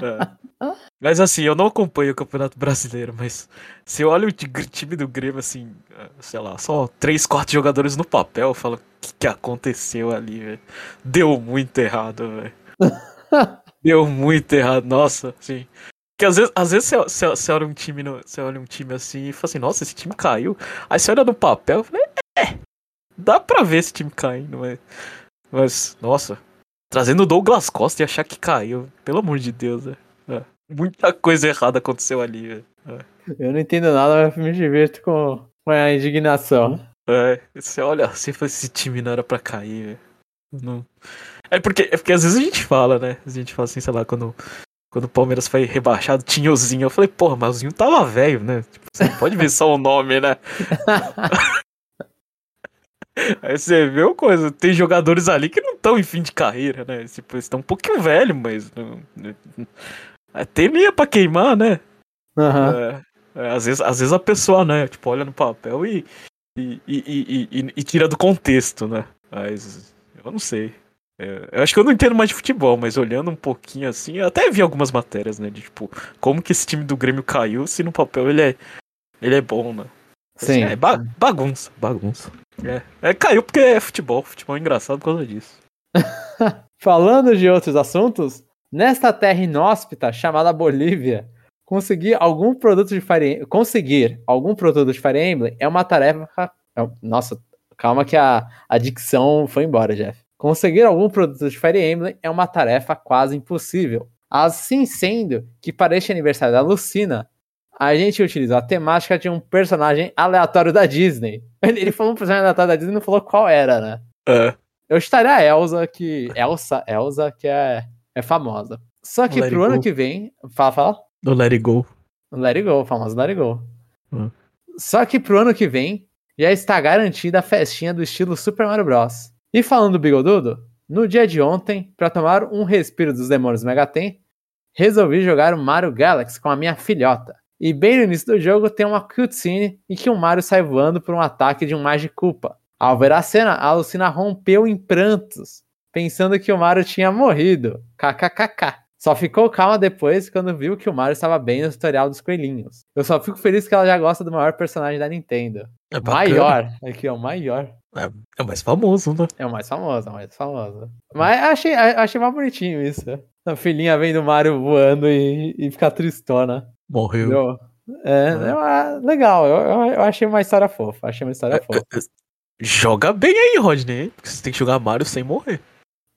É. Mas assim, eu não acompanho o Campeonato Brasileiro, mas se eu olho o time do Grêmio, assim, sei lá, só três, quatro jogadores no papel, eu falo, o que, que aconteceu ali, velho? Deu muito errado, velho. Deu muito errado, nossa, assim. Porque às vezes, às vezes você, você, você, olha um time no, você olha um time assim e fala assim, nossa, esse time caiu. Aí você olha no papel e fala, é, dá pra ver esse time caindo, mas. Mas, nossa, trazendo o Douglas Costa e achar que caiu. Pelo amor de Deus, né? É. Muita coisa errada aconteceu ali, velho. É. Eu não entendo nada, mas me divirto com, com a indignação. É, você olha assim esse time não era pra cair, velho. Não... É porque, é porque às vezes a gente fala, né? A gente fala assim, sei lá, quando, quando o Palmeiras foi rebaixado, tinha o Zinho. Eu falei, porra, mas o Zinho tava velho, né? Tipo, você não pode ver só o nome, né? Aí você vê uma coisa, tem jogadores ali que não estão em fim de carreira, né? Tipo, estão um pouquinho velhos, mas. Não, é, tem linha pra queimar, né? Uhum. É, é, às, vezes, às vezes a pessoa, né, tipo, olha no papel e, e, e, e, e tira do contexto, né? Mas eu não sei. É, eu acho que eu não entendo mais de futebol, mas olhando um pouquinho assim, eu até vi algumas matérias, né? De tipo, como que esse time do Grêmio caiu se no papel ele é, ele é bom, né? Sim. É ba bagunça, bagunça. É, é, caiu porque é futebol. Futebol é engraçado por causa disso. Falando de outros assuntos, nesta terra inóspita chamada Bolívia, conseguir algum produto de Fire conseguir algum produto de Fire Emblem é uma tarefa. É nossa, calma que a, a dicção foi embora, Jeff. Conseguir algum produto de Fire Emblem é uma tarefa quase impossível. Assim sendo que para este aniversário da Lucina, a gente utilizou a temática de um personagem aleatório da Disney. Ele falou um personagem aleatório da Disney e não falou qual era, né? É. Eu estaria a Elsa, que. Elsa, Elsa, que é, é famosa. Só que Let pro ano go. que vem. Fala, fala. Do Let It Go. Let it go, famoso Let it go. Hum. Só que pro ano que vem já está garantida a festinha do estilo Super Mario Bros. E falando do Bigodudo, no dia de ontem, para tomar um respiro dos demônios Megaten, resolvi jogar o Mario Galaxy com a minha filhota. E bem no início do jogo tem uma cutscene em que o Mario sai voando por um ataque de um Magiculpa. Ao ver a cena, a Lucina rompeu em prantos, pensando que o Mario tinha morrido. KKKK. Só ficou calma depois quando viu que o Mario estava bem no tutorial dos coelhinhos. Eu só fico feliz que ela já gosta do maior personagem da Nintendo. É. Maior. Aqui, ó, maior. É, é o mais famoso, né? É o mais famoso, é o mais famoso. Mas achei, achei mais bonitinho isso. A filhinha vendo o Mario voando e, e ficar tristona. Morreu. É, é, legal. Eu, eu, achei uma história fofa. Achei uma história fofa. É, Joga bem aí, Rodney. Porque você tem que jogar Mario sem morrer.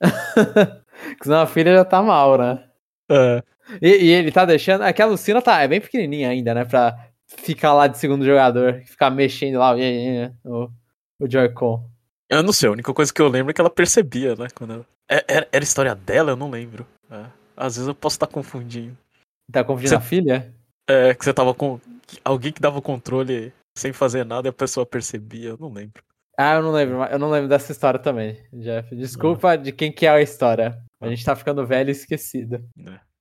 Porque senão a filha já tá mal, né? É. E, e ele tá deixando. É que a Lucina tá, é bem pequenininha ainda, né? Pra ficar lá de segundo jogador. Ficar mexendo lá o, o Joy-Con. Eu não sei, a única coisa que eu lembro é que ela percebia, né? Quando ela... era, era história dela, eu não lembro. É. Às vezes eu posso estar confundindo. Tá confundindo Você- a filha? É, que você tava com. Alguém que dava o controle sem fazer nada e a pessoa percebia, eu não lembro. Ah, eu não lembro, mas eu não lembro dessa história também, Jeff. Desculpa de quem que é a história. A gente tá ficando velho e esquecido.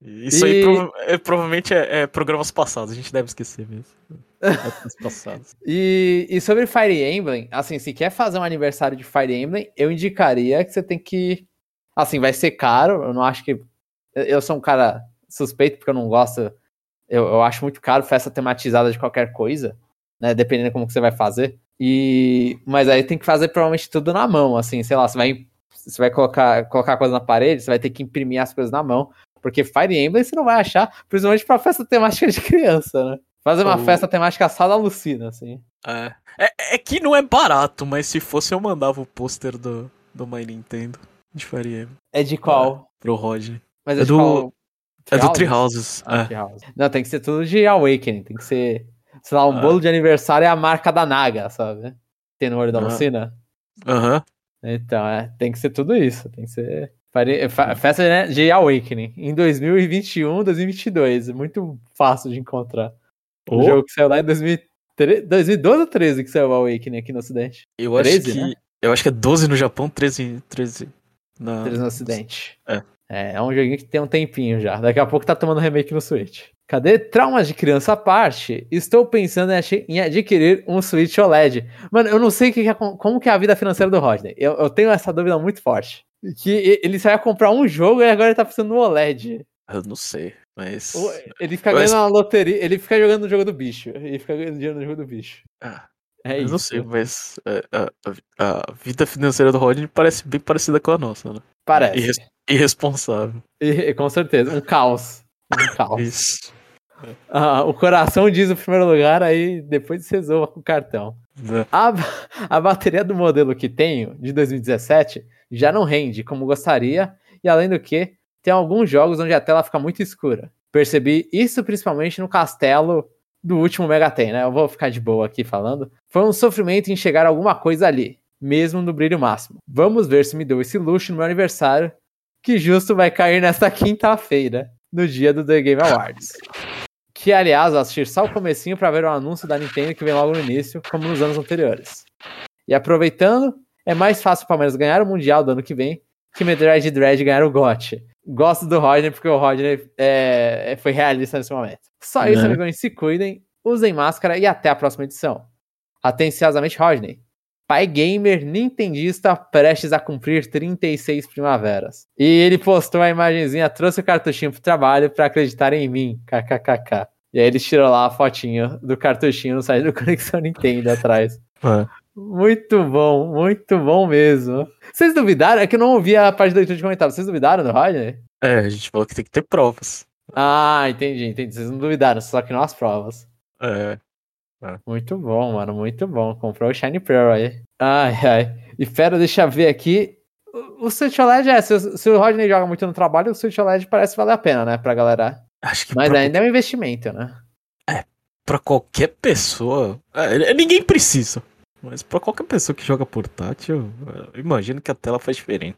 E Isso E- aí prova- é, provavelmente é, é programas passados, a gente deve esquecer mesmo. Épocas passadas. E, e sobre Fire Emblem, assim, se quer fazer um aniversário de Fire Emblem, eu indicaria que você tem que. Assim, vai ser caro, eu não acho que. eu- Eu sou um cara suspeito porque eu não gosto. Eu, eu acho muito caro festa tematizada de qualquer coisa, né? Dependendo como que você vai fazer. E. Mas aí tem que fazer provavelmente tudo na mão, assim, sei lá, você vai. Você vai colocar, colocar coisa na parede, você vai ter que imprimir as coisas na mão. Porque Fire Emblem você não vai achar, principalmente pra festa temática de criança, né? Fazer uma Ou- festa temática só da Lucina, assim. É. É, é que não é barato, mas se fosse eu mandava o pôster do, do My Nintendo de Fire Emblem É de qual? pro Rodney. Mas É é, de do- qual? É do Treehouses? Treehouses. Ah, é. Treehouse. Não, tem que ser tudo de Awakening. Tem que ser, sei lá, um Ah. bolo de aniversário é a marca da Naga, sabe? Tem no olho da Ah. Lucina. Aham. Então, é, tem que ser tudo isso. Tem que ser. Festa né, de Awakening em 2021, 2022. Muito fácil de encontrar. O Oh. jogo que saiu lá em 2003, 2012 ou 13 que saiu o Awakening aqui no Ocidente. Eu acho 13, que. né? Eu acho que é 12 no Japão, 13, 13 na. 13 no Ocidente. É. é. É um joguinho que tem um tempinho já. Daqui a pouco tá tomando remake no Switch. Cadê traumas de criança à parte? Estou pensando em adquirir um Switch OLED. Mano, eu não sei que que é, como que é a vida financeira do Rodney. Eu, eu, tenho essa dúvida muito forte. Que ele só ia comprar um jogo e agora ele tá precisando no OLED. Eu não sei, mas. Ele fica ganhando na loteria, ele fica jogando no jogo do bicho. Ele fica ganhando dinheiro no jogo do bicho. Ah, é eu isso. não sei, mas é, a, a, a, vida financeira do Rodney parece bem parecida com a nossa, né? Parece. Irresponsável. E, com certeza, um caos. Um caos. isso. Ah, o coração diz o primeiro lugar, aí depois você zoa com o cartão. A, a bateria do modelo que tenho, de 2017, já não rende como gostaria, e além do que, tem alguns jogos onde a tela fica muito escura. Percebi isso principalmente no castelo do último Megaten, né? Eu vou ficar de boa aqui falando. Foi um sofrimento em chegar alguma coisa ali, mesmo no brilho máximo. Vamos ver se me deu esse luxo no meu aniversário, que justo vai cair nesta quinta-feira, no dia do The Game Awards. Que, aliás, eu assisti só o comecinho para ver o anúncio da Nintendo que vem logo no início, como nos anos anteriores. E aproveitando, é mais fácil o Palmeiras ganhar o Mundial do ano que vem que Metroid Dread ganhar o GOT. Gosto do Rodney porque o Rodney é, foi realista nesse momento. Só isso, uhum. amigos, se cuidem, usem máscara e até a próxima edição. Atenciosamente, Rodney. Pai gamer nintendista prestes a cumprir 36 primaveras. E ele postou a imagenzinha, trouxe o cartuchinho pro trabalho para acreditar em mim. KKKK. E aí ele tirou lá a fotinho do cartuchinho no site do Conexão Nintendo atrás. É. Muito bom, muito bom mesmo. Vocês duvidaram? É que eu não ouvi a parte do leitura de comentários. Vocês duvidaram do Rodney? É, a gente falou que tem que ter provas. Ah, entendi, entendi. Vocês não duvidaram, só que não as provas. É. É. Muito bom, mano, muito bom. Comprou o Shiny Pearl aí. Ai, ai. E pera, deixa eu ver aqui. O Switch OLED é, se, se, o Rodney joga muito no trabalho, o Switch OLED parece valer a pena, né, pra galera. Acho que Mas ainda é um investimento, né? É, pra qualquer pessoa. É, ninguém precisa. Mas pra qualquer pessoa que joga portátil, eu imagino que a tela faz diferença.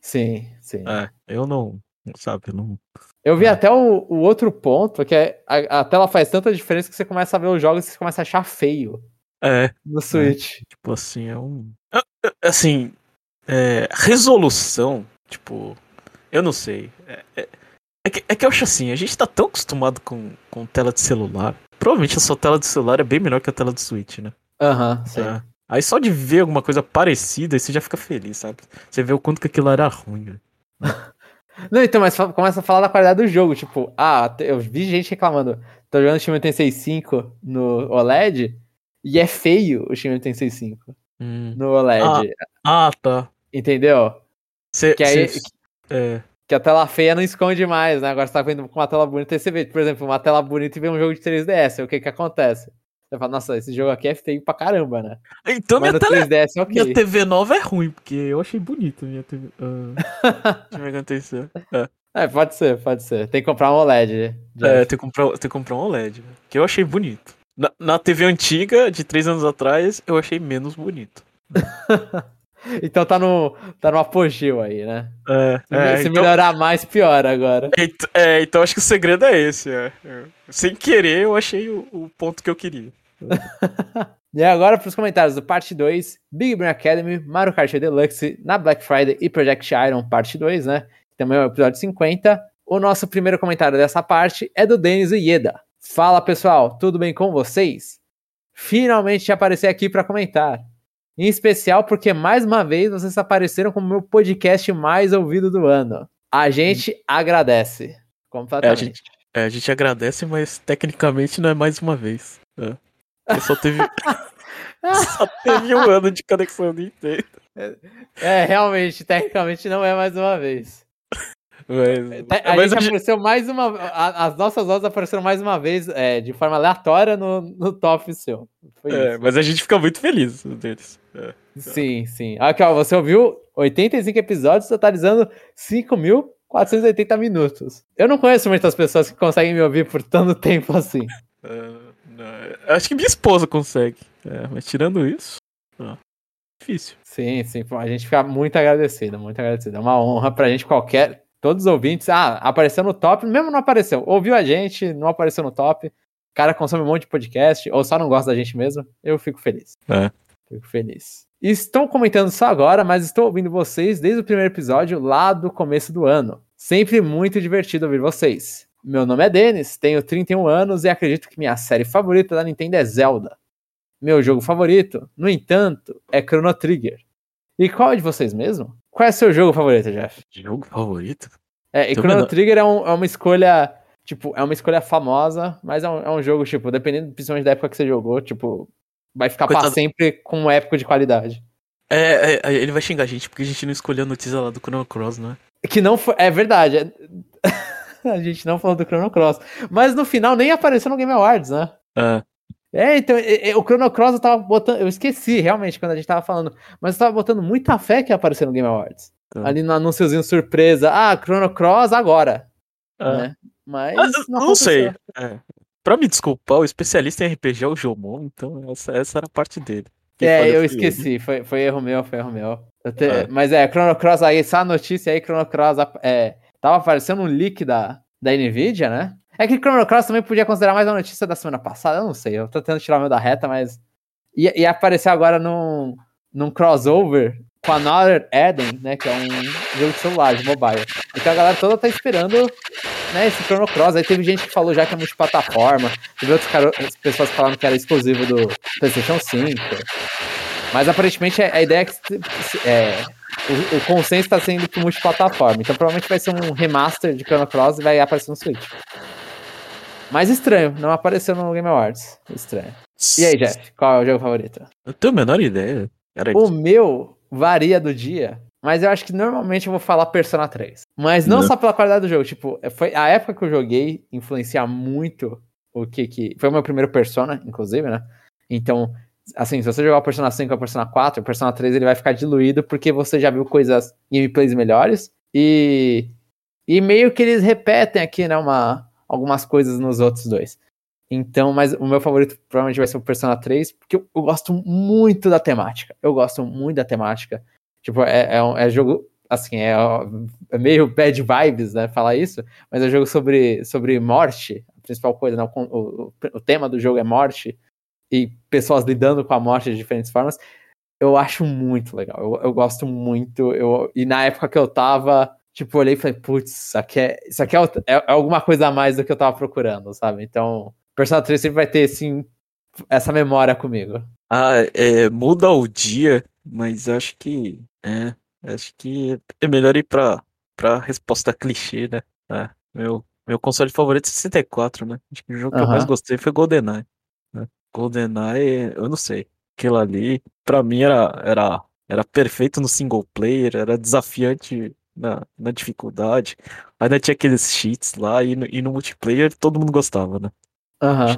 Sim, sim. É, eu não, sabe, eu não. Eu vi é. até o, o, outro ponto, que é a, a, tela faz tanta diferença que você começa a ver os jogos e você começa a achar feio. É. No Switch. É, tipo assim, é um. É, é, assim, é, resolução, tipo, eu não sei. É, é, é, que, é que eu acho assim, a gente tá tão acostumado com, com tela de celular. Provavelmente a sua tela de celular é bem melhor que a tela do Switch, né? Aham, uhum, É. Aí só de ver alguma coisa parecida, você já fica feliz, sabe? Você vê o quanto que aquilo era ruim. Não, então, mas começa a falar da qualidade do jogo. Tipo, ah, eu vi gente reclamando. Tô jogando o Shin 65 no OLED e é feio o Shin 65 hum. no OLED. Ah, ah, tá. Entendeu? Cê, que aí. Cê, é. Que a tela feia não esconde mais, né? Agora você tá vendo com uma tela bonita e você vê, por exemplo, uma tela bonita e vê um jogo de 3DS. O que que acontece? Você fala, nossa, esse jogo aqui é feio pra caramba, né? Então minha, tele... 3DS, é okay. minha TV nova é ruim, porque eu achei bonito minha TV. Uh... Deixa eu ver É. é, pode ser, pode ser. Tem que comprar um OLED. É, tem que comprar, tem que comprar um OLED. Que eu achei bonito. Na, na TV antiga, de três anos atrás, eu achei menos bonito. então tá no, tá no apogeu aí, né? É, se, é, se então... melhorar mais, pior agora. É, então acho que o segredo é esse. É. Sem querer, eu achei o, o ponto que eu queria. e agora para os comentários do parte 2, Big Brain Academy, Mario Kart Deluxe, na Black Friday e Project Iron, parte 2, né? Também é o episódio 50. O nosso primeiro comentário dessa parte é do Denis Ieda. Fala pessoal, tudo bem com vocês? Finalmente apareci aqui para comentar. Em especial porque mais uma vez vocês apareceram como meu podcast mais ouvido do ano. A gente agradece. Completamente. É, a, gente, é, a gente agradece, mas tecnicamente não é mais uma vez. É. Só teve. só teve um ano de conexão Nintendo. É, realmente, tecnicamente não é mais uma vez. Mas, a mas gente a apareceu mais uma As nossas vozes apareceram mais uma vez é, de forma aleatória no, no top seu. É, mas a gente fica muito feliz deles. É. Sim, sim. Aqui, ó, você ouviu 85 episódios, totalizando 5.480 minutos. Eu não conheço muitas pessoas que conseguem me ouvir por tanto tempo assim. Uh, acho que minha esposa consegue. É, mas tirando isso, difícil. Sim, sim. A gente fica muito agradecido, muito agradecido. É uma honra pra gente qualquer Todos os ouvintes, ah, apareceu no top, mesmo não apareceu. Ouviu a gente, não apareceu no top. O cara consome um monte de podcast, ou só não gosta da gente mesmo. Eu fico feliz. É. Fico feliz. Estou comentando só agora, mas estou ouvindo vocês desde o primeiro episódio lá do começo do ano. Sempre muito divertido ouvir vocês. Meu nome é Denis, tenho 31 anos e acredito que minha série favorita da Nintendo é Zelda. Meu jogo favorito, no entanto, é Chrono Trigger. E qual é de vocês mesmo? Qual é o seu jogo favorito, Jeff? Jogo favorito? É, e Tô Chrono menor. Trigger é, um- é uma escolha, tipo, é uma escolha famosa, mas é um, é um jogo, tipo, dependendo principalmente da época que você jogou, tipo, vai ficar pra Coitado. sempre com um épico de qualidade. É, é, é, ele vai xingar a gente porque a gente não escolheu a notícia lá do Chrono Cross, né? Que não foi. É verdade. é- a gente não falou do Chrono Cross. Mas no final nem apareceu no Game Awards, né? É. É, então, é, é, o Chrono Cross eu tava botando. Eu esqueci realmente quando a gente tava falando. Mas eu tava botando muita fé que ia aparecer no Game Awards. Tá. Ali no anúnciozinho surpresa. Ah, Chrono Cross agora. É. Né? Mas. Ah, não, não sei. É. Pra me desculpar, o especialista em RPG é o Jomon, então essa, essa era a parte dele. Quem É, eu esqueci. Foi, foi erro meu, foi erro meu. Eu te- É. Mas é, Chrono Cross aí, essa notícia aí, Chrono Cross é, tava aparecendo um leak da, da Nvidia, né? É que Chrono Cross também podia considerar mais uma notícia da semana passada, eu não sei, eu tô tentando tirar o meu da reta, mas. Ia aparecer agora num, num crossover com Another Eden, né? Que é um jogo de celular, de mobile. Então a galera toda tá esperando né, esse Chrono Cross. Aí teve gente que falou já que é multiplataforma, teve outras pessoas falando que era exclusivo do PlayStation 5. Mas aparentemente a a ideia é que é, o, o consenso está sendo que multiplataforma. Então provavelmente vai ser um remaster de Chrono Cross e vai aparecer no Switch. Mas estranho, não apareceu no Game Awards. Estranho. E aí, Jeff, qual é o jogo favorito? Eu tenho a menor ideia. Era O meu varia do dia, mas eu acho que normalmente eu vou falar Persona 3. Mas não Né? só pela qualidade do jogo, tipo, foi a época que eu joguei influenciar muito o que que. Foi o meu primeiro Persona, inclusive, né? Então, assim, se você jogar o Persona 5 ou Persona 4, o Persona 3 ele vai ficar diluído porque você já viu coisas, gameplays melhores e. E meio que eles repetem aqui, né, uma, algumas coisas nos outros dois. Então, mas o meu favorito provavelmente vai ser o Persona 3, porque eu, eu gosto muito da temática. Eu gosto muito da temática. Tipo, é, é, um- é jogo, assim, é, é meio bad vibes, né, falar isso, mas é jogo sobre, sobre morte, a principal coisa, né, o, o, o tema do jogo é morte, e pessoas lidando com a morte de diferentes formas. Eu acho muito legal, eu, eu gosto muito, eu, e na época que eu tava, tipo, olhei e falei, putz, isso aqui, é, isso aqui é, é- é alguma coisa a mais do que eu tava procurando, sabe? Então, Persona 3 sempre vai ter, assim, essa memória comigo. Ah, é, muda o dia, mas acho que. É, acho que é melhor ir pra, pra resposta clichê, né? É, meu, meu console favorito é 64, né? Acho que o jogo que eu mais gostei foi GoldenEye. Né? GoldenEye, eu não sei. Aquilo ali, pra mim, era, era, era perfeito no single player, era desafiante na, na dificuldade. Ainda tinha aqueles cheats lá, e no, e no multiplayer todo mundo gostava, né?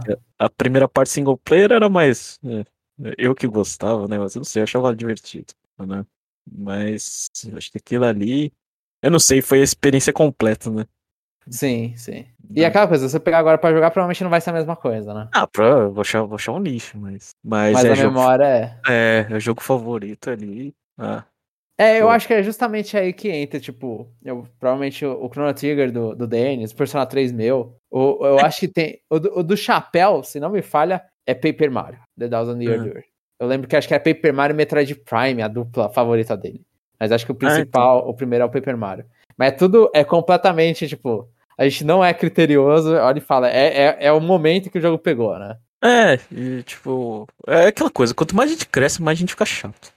Que a primeira parte single player era mais. é, eu que gostava, né? Mas eu não sei, eu achava divertido, né? Mas acho que aquilo ali. Eu não sei, foi a experiência completa, né? Sim, sim. E aquela coisa, se você pegar agora pra jogar, provavelmente não vai ser a mesma coisa, né? Ah, pra, vou, achar, vou achar um lixo, mas. Mas, Mas é, a jogo, memória é. é, é jogo favorito ali. Ah, É, eu Pô. acho que é justamente aí que entra, tipo, eu, provavelmente o, o Chrono Trigger do, do Dennis, o Persona 3 meu. O, eu acho que tem. O do, o do Chapéu, se não me falha, é Paper Mario, The Thousand Year Uhum. Door. Eu lembro que acho que é Paper Mario e Metroid Prime, a dupla favorita dele. Mas acho que o então. principal, o primeiro é o Paper Mario. Mas é tudo é completamente, tipo, a gente não é criterioso, olha e fala, é, é, é o momento que o jogo pegou, né? é, e tipo. É aquela coisa, quanto mais a gente cresce, mais a gente fica chato.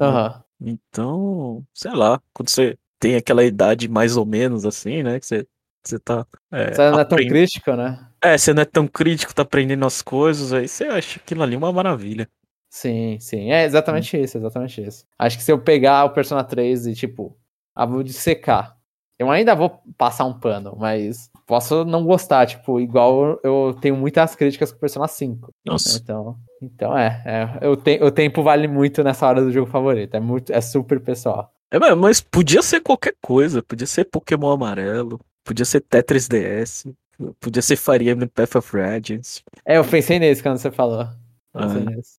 Aham. Então, sei lá, quando você tem aquela idade mais ou menos assim, né? Que você, você tá. É, Você não é tão crítico, né? É, você não é tão crítico, tá aprendendo as coisas, aí você acha aquilo ali uma maravilha. Sim, sim. É exatamente Hum. isso, exatamente isso. Acho que se eu pegar o Persona 3 e, tipo, ah, vou dissecar. Eu ainda vou passar um pano, mas posso não gostar, tipo, igual eu tenho muitas críticas com o Persona 5. Nossa, Então, então é, é eu te, o tempo vale muito nessa hora do jogo favorito. É muito, é super pessoal. é, mas- podia ser qualquer coisa, podia ser Pokémon amarelo, podia ser Tetris DS, podia ser Fire Emblem Path of Radiance, É, eu pensei nisso quando você falou. Ah.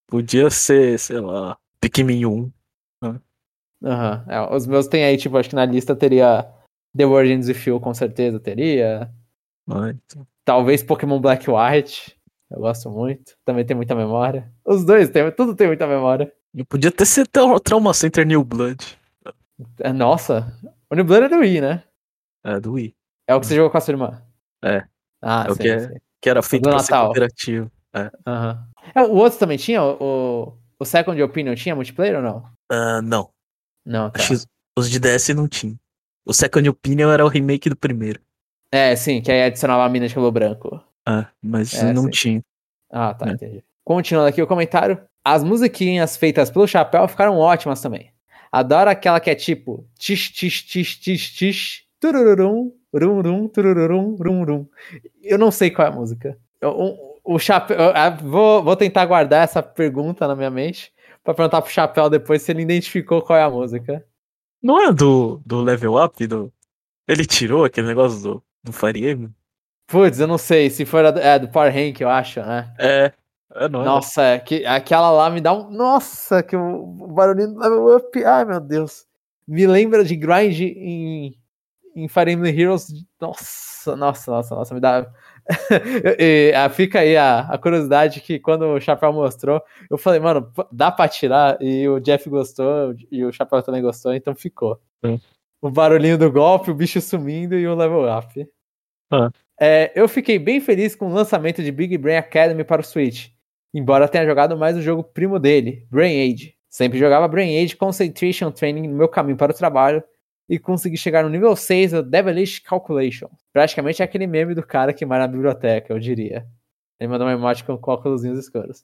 podia ser, sei lá, Pikmin 1. Aham. É, os meus tem aí, tipo, acho que na lista teria The Origins of Fuel, com certeza teria. né? Então, Talvez Pokémon Black White. Eu gosto muito. Também tem muita memória. Os dois, tem, tudo tem muita memória. Podia ter sido Trau- Trauma Center New Blood. É, Nossa, o New Blood é do Wii, né? É, do Wii. É o que você jogou com a sua irmã? É. Ah, É o sim, que é- sim. Que era feito Do pra ser Natal. cooperativo. Aham. É, o outro também tinha? O, o, o Second Opinion tinha multiplayer ou não? Ah, não. Não, tá. Acho que os- de DS não tinham. O Second Opinion era o remake do primeiro. É, sim, que aí adicionava a mina de cabelo branco. Ah, mas É, não sim. tinha. Ah, tá, É. entendi. Continuando aqui o comentário. As musiquinhas feitas pelo Chapéu ficaram ótimas também. Adoro aquela que é tipo tish, tish, tish, tish, tish, turururum, rum, rum, turururum, rum, rum. Eu não sei qual é a música. Eu- o, o Chapéu... ah, vou, vou tentar guardar essa pergunta na minha mente pra perguntar pro Chapéu depois se ele identificou qual é a música. Não é do, do level up? Do... Ele tirou aquele negócio do, do Fire Emblem? Putz, eu não sei se for a do, é, do Power Rank, eu acho, né? É. É, não é? Nossa, é que, aquela lá me dá um. Nossa, que o, barulhinho do level up. Ai, meu Deus. Me lembra de grind em, em Fire Emblem Heroes. Nossa, nossa, nossa, nossa, me dá. E, fica aí a, a curiosidade que quando o Chapéu mostrou, eu falei, mano, dá pra tirar? E o Jeff gostou, e o Chapéu também gostou, então ficou. Hum. O barulhinho do golpe, o bicho sumindo e o level up. Ah. É, eu fiquei bem feliz com o lançamento de Big Brain Academy para o Switch. Embora tenha jogado mais o jogo primo dele, Brain Age. Sempre jogava Brain Age Concentration Training no meu caminho para o trabalho e consegui chegar no nível 6 do Devilish Calculation. Praticamente é aquele meme do cara que mora na biblioteca, eu diria. Ele mandou uma emote com óculosinhos escuros.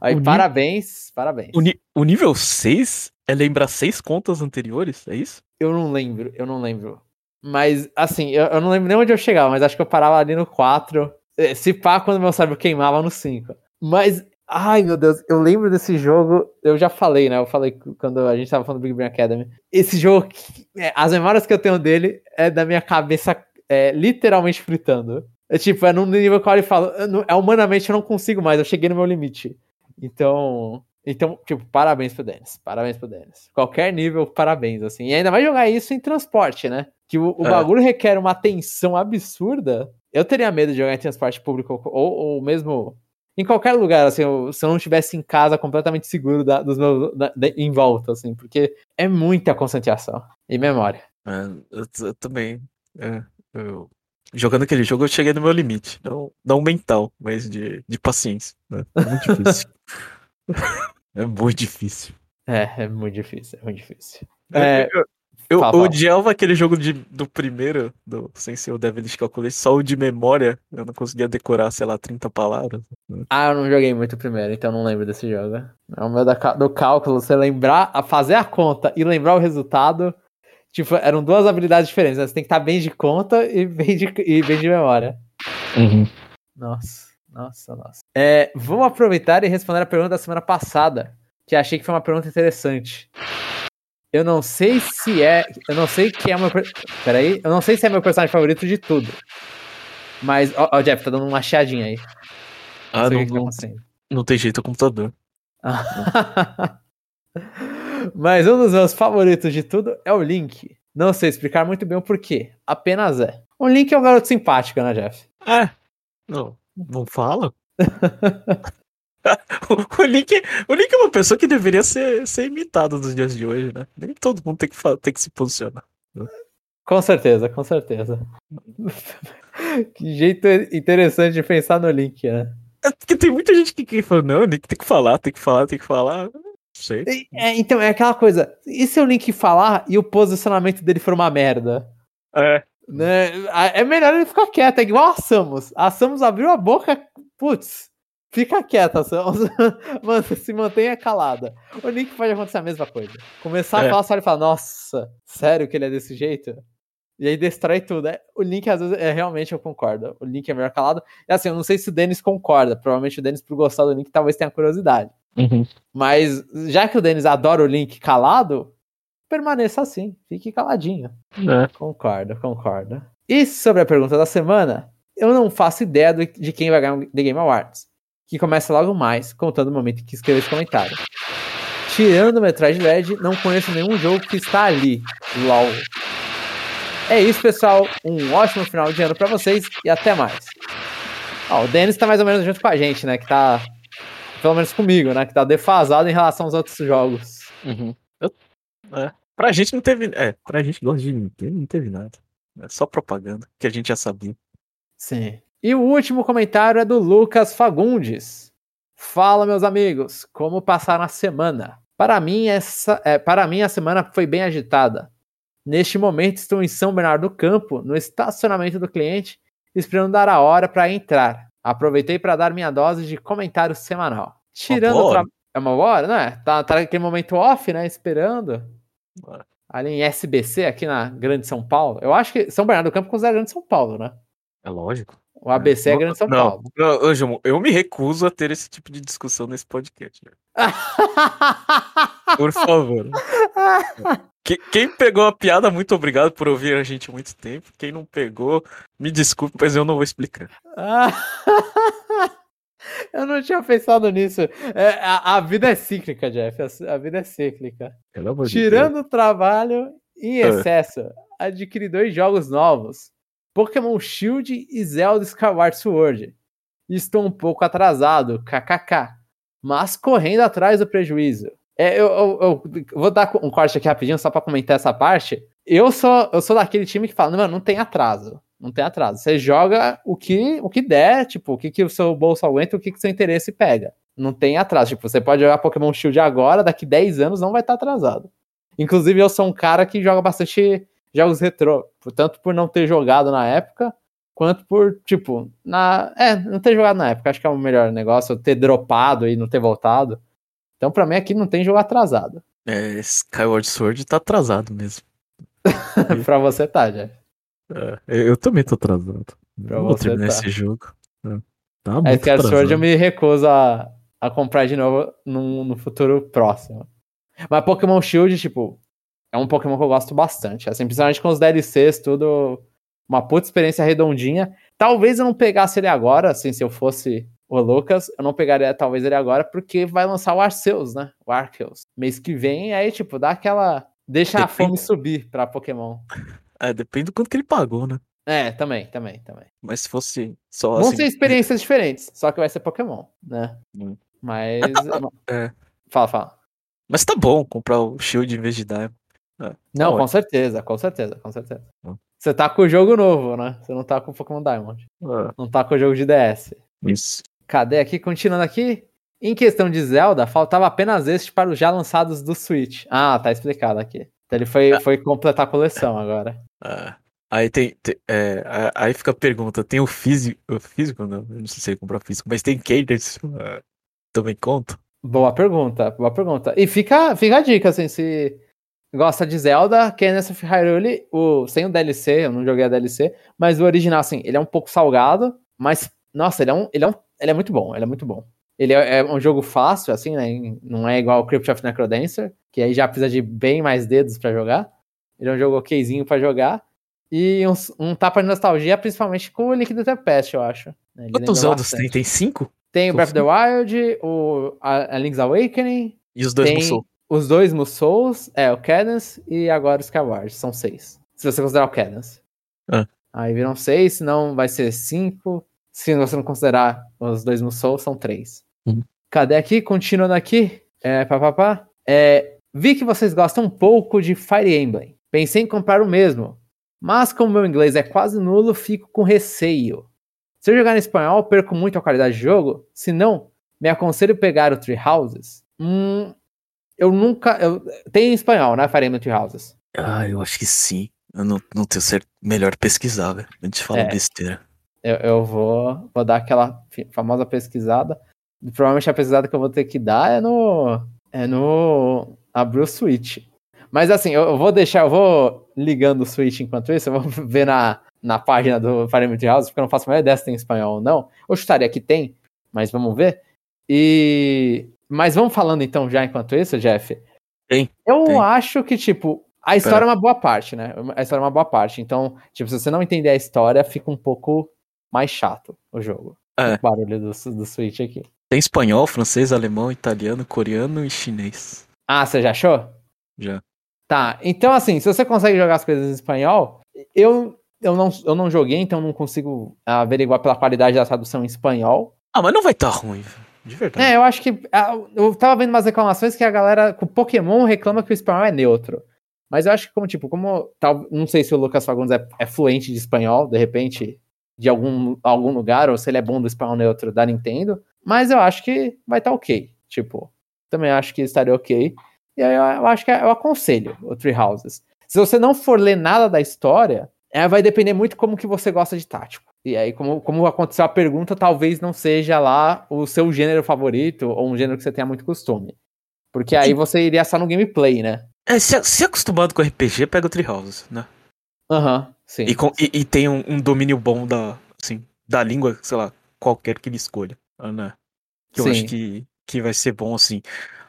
Aí, O ni- parabéns, parabéns. O, ni- o nível 6 é lembrar seis contas anteriores? É isso? Eu não lembro, eu não lembro. Mas, assim, eu, eu não lembro nem onde eu chegava, mas acho que eu parava ali no 4. Eh, Se pá, quando meu cérebro queimava no 5. Mas, ai meu Deus, eu lembro desse jogo. Eu já falei, né? Eu falei quando a gente tava falando do Big Brain Academy. Esse jogo, eh, as memórias que eu tenho dele é da minha cabeça eh, literalmente fritando. É tipo, é num nível que eu olho e falo, "Eu não- é humanamente eu não consigo mais, eu cheguei no meu limite. Então, então, tipo, parabéns pro Dennis. Parabéns pro Dennis. Qualquer nível, parabéns, assim. E ainda vai jogar isso em transporte, né? Que o, o É. bagulho requer uma atenção absurda. Eu teria medo de jogar em transporte público ou, ou mesmo em qualquer lugar, assim, eu- se eu não estivesse em casa completamente seguro da- dos meus da- de- em volta, assim, porque é muita concentração e memória. É, eu, eu também. é, eu- jogando aquele jogo, eu cheguei no meu limite. Não, não mental, mas de, de paciência. né? É muito difícil. é muito difícil. É, é muito difícil, é muito difícil. É, eu eu fala, fala. odiava aquele jogo de, do primeiro, do, sem ser o Devilish Calculation, só o de memória. Eu não conseguia decorar, sei lá, 30 palavras. Ah, eu não joguei muito o primeiro, então não lembro desse jogo. É o meu da do cálculo, você lembrar, a fazer a conta e lembrar o resultado. Tipo, eram duas habilidades diferentes. né? Você tem que estar bem de conta e bem de, e bem de memória. Nossa, nossa, nossa. É, vou aproveitar e responder a pergunta da semana passada, que achei que foi uma pergunta interessante. Eu não sei se é. Eu não sei que é o meu. per- Peraí. Eu não sei se é meu personagem favorito de tudo. Mas, ó, ó, Jeff, tá dando uma chiadinha aí. Ah, não, o que que tá não, acontecendo. não tem jeito, é computador. Mas um dos meus favoritos de tudo é o Link. Não sei explicar muito bem o porquê. Apenas é. O Link é um garoto simpático, né, Jeff? É. Não, não fala? o, Link, o Link é uma pessoa que deveria ser, ser imitado nos dias de hoje, né? Nem todo mundo tem que, tem que se posicionar. Com certeza, com certeza. que jeito interessante de pensar no Link, né? É porque tem muita gente que, que fala, não, o Link tem que falar, tem que falar, tem que falar. Não sei. É, então, é aquela coisa. E se o Link falar e o posicionamento dele for uma merda? É. Né? É melhor ele ficar quieto, é igual a Samus. A Samus abriu a boca, putz, fica quieta, Samus. Mano, se mantenha calada. O Link pode acontecer a mesma coisa. Começar a É. falar só e falar, nossa, sério que ele é desse jeito? E aí destrói tudo. É, O Link, às vezes, é realmente eu concordo. O Link é melhor calado. E assim, eu não sei se o Dennis concorda. Provavelmente o Dennis, por gostar do Link, talvez tenha curiosidade. Mas já que o Dennis adora o Link calado, permaneça assim. Fique caladinho. É. Concordo, concordo. E sobre a pergunta da semana, eu não faço ideia de quem vai ganhar o The Game Awards, que começa logo mais, contando o momento em que escrevo esse comentário. Tirando o Metroid Dread, não conheço nenhum jogo que está ali. LOL. É isso, pessoal. Um ótimo final de ano pra vocês e até mais. Ó, o Denis tá mais ou menos junto com a gente, né? Que tá Pelo menos comigo, né? Que tá defasado em relação aos outros jogos. Uhum. Eu, é. Pra gente não teve. É, pra gente gosta de Nintendo, não teve nada. É só propaganda, que a gente já sabia. Sim. E o último comentário é do Lucas Fagundes. Fala, meus amigos, como passaram a semana? Para mim, essa, é, para mim, a semana foi bem agitada. Neste momento, estou em São Bernardo do Campo, no estacionamento do cliente, esperando dar a hora para entrar. Aproveitei para dar minha dose de comentário semanal. Tirando o tra... É uma hora, não é? Tá, tá naquele momento off, né? Esperando. Ali em SBC, aqui na Grande São Paulo. Eu acho que São Bernardo do Campo considera Grande São Paulo, né? É lógico. O ABC é, Grande São não, Paulo. Não, Anjo, eu me recuso a ter esse tipo de discussão nesse podcast. Né? por favor. Quem pegou a piada, muito obrigado por ouvir a gente há muito tempo. Quem não pegou, me desculpe, mas eu não vou explicar. eu não tinha pensado nisso. É, a, a, vida é cíclica, Jeff. A, a vida é cíclica. Tirando o trabalho em é. excesso, adquiri dois jogos novos: Pokémon Shield e Zelda Skyward Sword. Estou um pouco atrasado, kkk, mas correndo atrás do prejuízo. É, eu, eu, eu, vou dar um corte aqui rapidinho só para comentar essa parte. Eu sou, eu sou daquele time que fala, mano, não tem atraso. Não tem atraso. Você joga o que, o que der, tipo, o que, que o seu bolso aguenta, o que, que seu interesse pega. Não tem atraso. Tipo, você pode jogar Pokémon Shield agora, daqui 10 anos não vai estar atrasado. Inclusive, eu sou um cara que joga bastante jogos retrô. Tanto por não ter jogado na época, quanto por, tipo, na. É, não ter jogado na época. Acho que é o melhor negócio, ter dropado e não ter voltado. Então, pra mim, aqui não tem jogo atrasado. É, Skyward Sword tá atrasado mesmo. pra você tá, já. É, eu também tô atrasado. Pra Vou terminar tá. esse jogo. É, tá muito é, Skyward Sword eu me recuso a, a comprar de novo no, no futuro próximo. Mas Pokémon Shield, tipo, é um Pokémon que eu gosto bastante. Assim, principalmente com os DLCs, tudo. Uma puta experiência redondinha. Talvez eu não pegasse ele agora, assim, se eu fosse o Lucas, eu não pegaria talvez ele agora, porque vai lançar o Arceus, né? O Arceus. Mês que vem, aí, tipo, dá aquela. Deixa depende... a fome subir pra Pokémon. É, depende do quanto que ele pagou, né? É, também, também, também. Mas se fosse só Vão assim... ser experiências diferentes, só que vai ser Pokémon, né? Hum. Mas. É. Fala, fala. Mas tá bom comprar o Shield em vez de Diamond. É. Não, tá com certeza, com certeza, com certeza. Hum. Você tá com o jogo novo, né? Você não tá com o Pokémon Diamond. É. Não tá com o jogo de DS. Isso. Cadê aqui? Continuando aqui. Em questão de Zelda, faltava apenas este para os já lançados do Switch. Ah, tá explicado aqui. Então ele foi, é. foi completar a coleção agora. É. Aí tem, tem é, aí fica a pergunta, tem o físico, o físico não, eu não sei se ele comprou físico, mas tem Cadence, uh, também conta? Boa pergunta, boa pergunta. E fica, fica a dica, assim, se gosta de Zelda, Cadence of Hyrule, o, sem o DLC, eu não joguei a DLC, mas o original, assim, ele é um pouco salgado, mas, nossa, ele é um, ele é um ele é muito bom, ele é muito bom. Ele é, é um jogo fácil, assim, né? Não é igual o Crypt of Necrodancer, que aí já precisa de bem mais dedos para jogar. Ele é um jogo okzinho para jogar. E um, um, tapa de nostalgia, principalmente com o Link the Past, eu acho. Ele Quantos Zeldas tem? Tem cinco? Tem o Breath of the Wild, o a, a Link's Awakening. E os dois Musou? Os dois Musous, é, o Cadence e agora o Skyward. São seis. Se você considerar o Cadence. Ah. Aí viram seis, senão vai ser cinco se você não considerar os dois Musou, são três. Uhum. Cadê aqui? Continuando aqui. É, pá, É, vi que vocês gostam um pouco de Fire Emblem. Pensei em comprar o mesmo. Mas como meu inglês é quase nulo, fico com receio. Se eu jogar em espanhol, perco muito a qualidade de jogo. Se não, me aconselho pegar o Tree Houses. Hum, eu nunca. Eu, tem em espanhol, né? Fire Emblem Houses. Ah, eu acho que sim. Eu não, não tenho certo. Melhor pesquisar, velho. A gente fala é. besteira eu, eu vou, vou dar aquela famosa pesquisada. Provavelmente a pesquisada que eu vou ter que dar é no. É no. Abrir o Switch. Mas assim, eu, vou deixar, eu vou ligando o Switch enquanto isso, eu vou ver na, na página do Fire Emblem House, porque eu não faço mais ideia se tem em espanhol ou não. Eu chutaria que tem, mas vamos ver. E. Mas vamos falando então já enquanto isso, Jeff. Tem. Eu tem. acho que, tipo, a história Pera. é uma boa parte, né? A história é uma boa parte. Então, tipo, se você não entender a história, fica um pouco mais chato o jogo. É. O barulho do, do Switch aqui. Tem espanhol, francês, alemão, italiano, coreano e chinês. Ah, você já achou? Já. Tá, então assim, se você consegue jogar as coisas em espanhol, eu, eu, não, eu não joguei, então não consigo averiguar pela qualidade da tradução em espanhol. Ah, mas não vai estar tá ruim. De verdade. É, eu acho que. Eu tava vendo umas reclamações que a galera com Pokémon reclama que o espanhol é neutro. Mas eu acho que, como, tipo, como. Tal, não sei se o Lucas Fagundes é, é fluente de espanhol, de repente, de algum, algum lugar, ou se ele é bom do espanhol neutro da Nintendo. Mas eu acho que vai estar ok. Tipo, também acho que estaria ok. E aí eu, eu acho que eu aconselho o Three Houses. Se você não for ler nada da história, é, vai depender muito como que você gosta de tático. E aí, como, como aconteceu a pergunta, talvez não seja lá o seu gênero favorito ou um gênero que você tenha muito costume. Porque aí você iria só no gameplay, né? É, se, se acostumado com RPG, pega o Treehouse, né? Aham, sim. E, com- e- e tem um, um domínio bom da, assim, da língua, sei lá, qualquer que ele escolha, né? Que eu Sim. acho que, que vai ser bom, assim.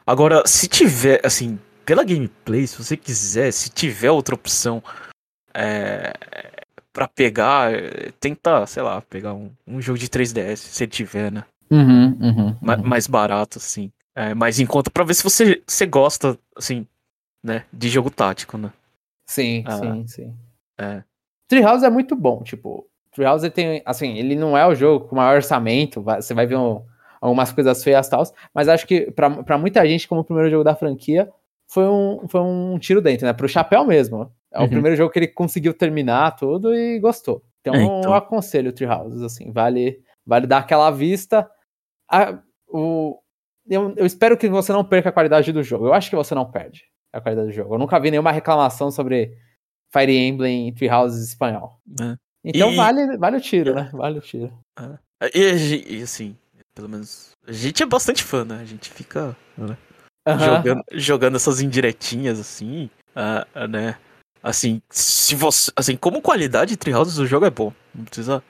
Agora, se tiver, assim, pela gameplay, se você quiser, se tiver outra opção é, pra pegar, é, tenta, sei lá, pegar um, um jogo de 3DS, se ele tiver, né? Uhum, uhum, Ma- uhum. mais barato, assim. É, mais em conta pra ver se você, você gosta, assim, né? De jogo tático, né? Sim, Ah. sim, sim. É. Treehouse é muito bom, tipo, Treehouse ele tem, assim, ele não é o jogo com maior orçamento, você vai ver um- algumas coisas feias e tal, mas acho que pra, pra muita gente, como o primeiro jogo da franquia, foi um, foi um tiro dentro, né? Pro chapéu mesmo. É o Uhum. primeiro jogo que ele conseguiu terminar tudo e gostou. Então, É, então. eu aconselho o Treehouse, assim, vale, vale dar aquela vista. A- o, eu, eu espero que você não perca a qualidade do jogo. Eu acho que você não perde a qualidade do jogo. Eu nunca vi nenhuma reclamação sobre Fire Emblem Treehouse espanhol. né? Então E- vale, vale o tiro, né? Vale o tiro. E, a gen- e, assim, pelo menos. A gente é bastante fã, né? A gente fica né, Aham. jogando, jogando essas indiretinhas, assim, ah, né? Assim, se você. Assim, como qualidade de Treehouse, o jogo é bom. Não precisa,